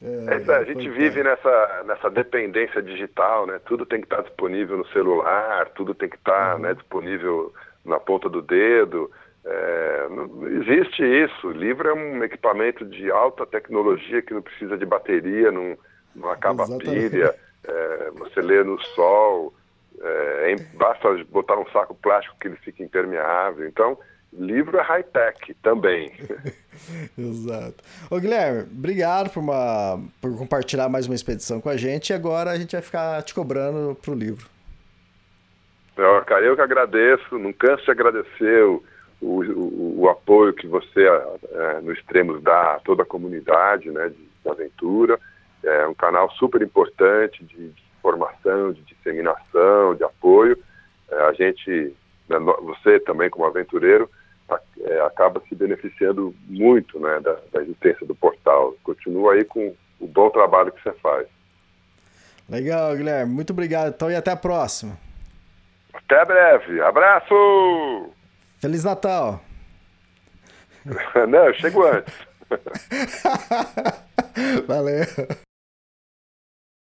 É, é, a gente vive nessa, nessa dependência digital, né? Tudo tem que estar disponível no celular, tudo tem que estar uhum. né, disponível na ponta do dedo. É, não existe isso. O livro é um equipamento de alta tecnologia que não precisa de bateria, não, não acaba a pilha, é, você lê no sol, é, basta botar um saco plástico que ele fica impermeável. Então, livro é high-tech também. Exato. Ô Guilherme, obrigado por, uma, por compartilhar mais uma expedição com a gente e agora a gente vai ficar te cobrando pro livro. Eu, cara, eu que agradeço, não canso de agradecer o, o, o, o apoio que você é, no Extremos dá a toda a comunidade né, de, de aventura. É um canal super importante de, de informação, de disseminação, de apoio. É, a gente, né, você também como aventureiro, acaba se beneficiando muito né, da, da, existência do portal. Continua aí com o bom trabalho que você faz. Legal, Guilherme. Muito obrigado então e até a próxima. Até breve. Abraço! Feliz Natal! Não, eu chego antes. Valeu.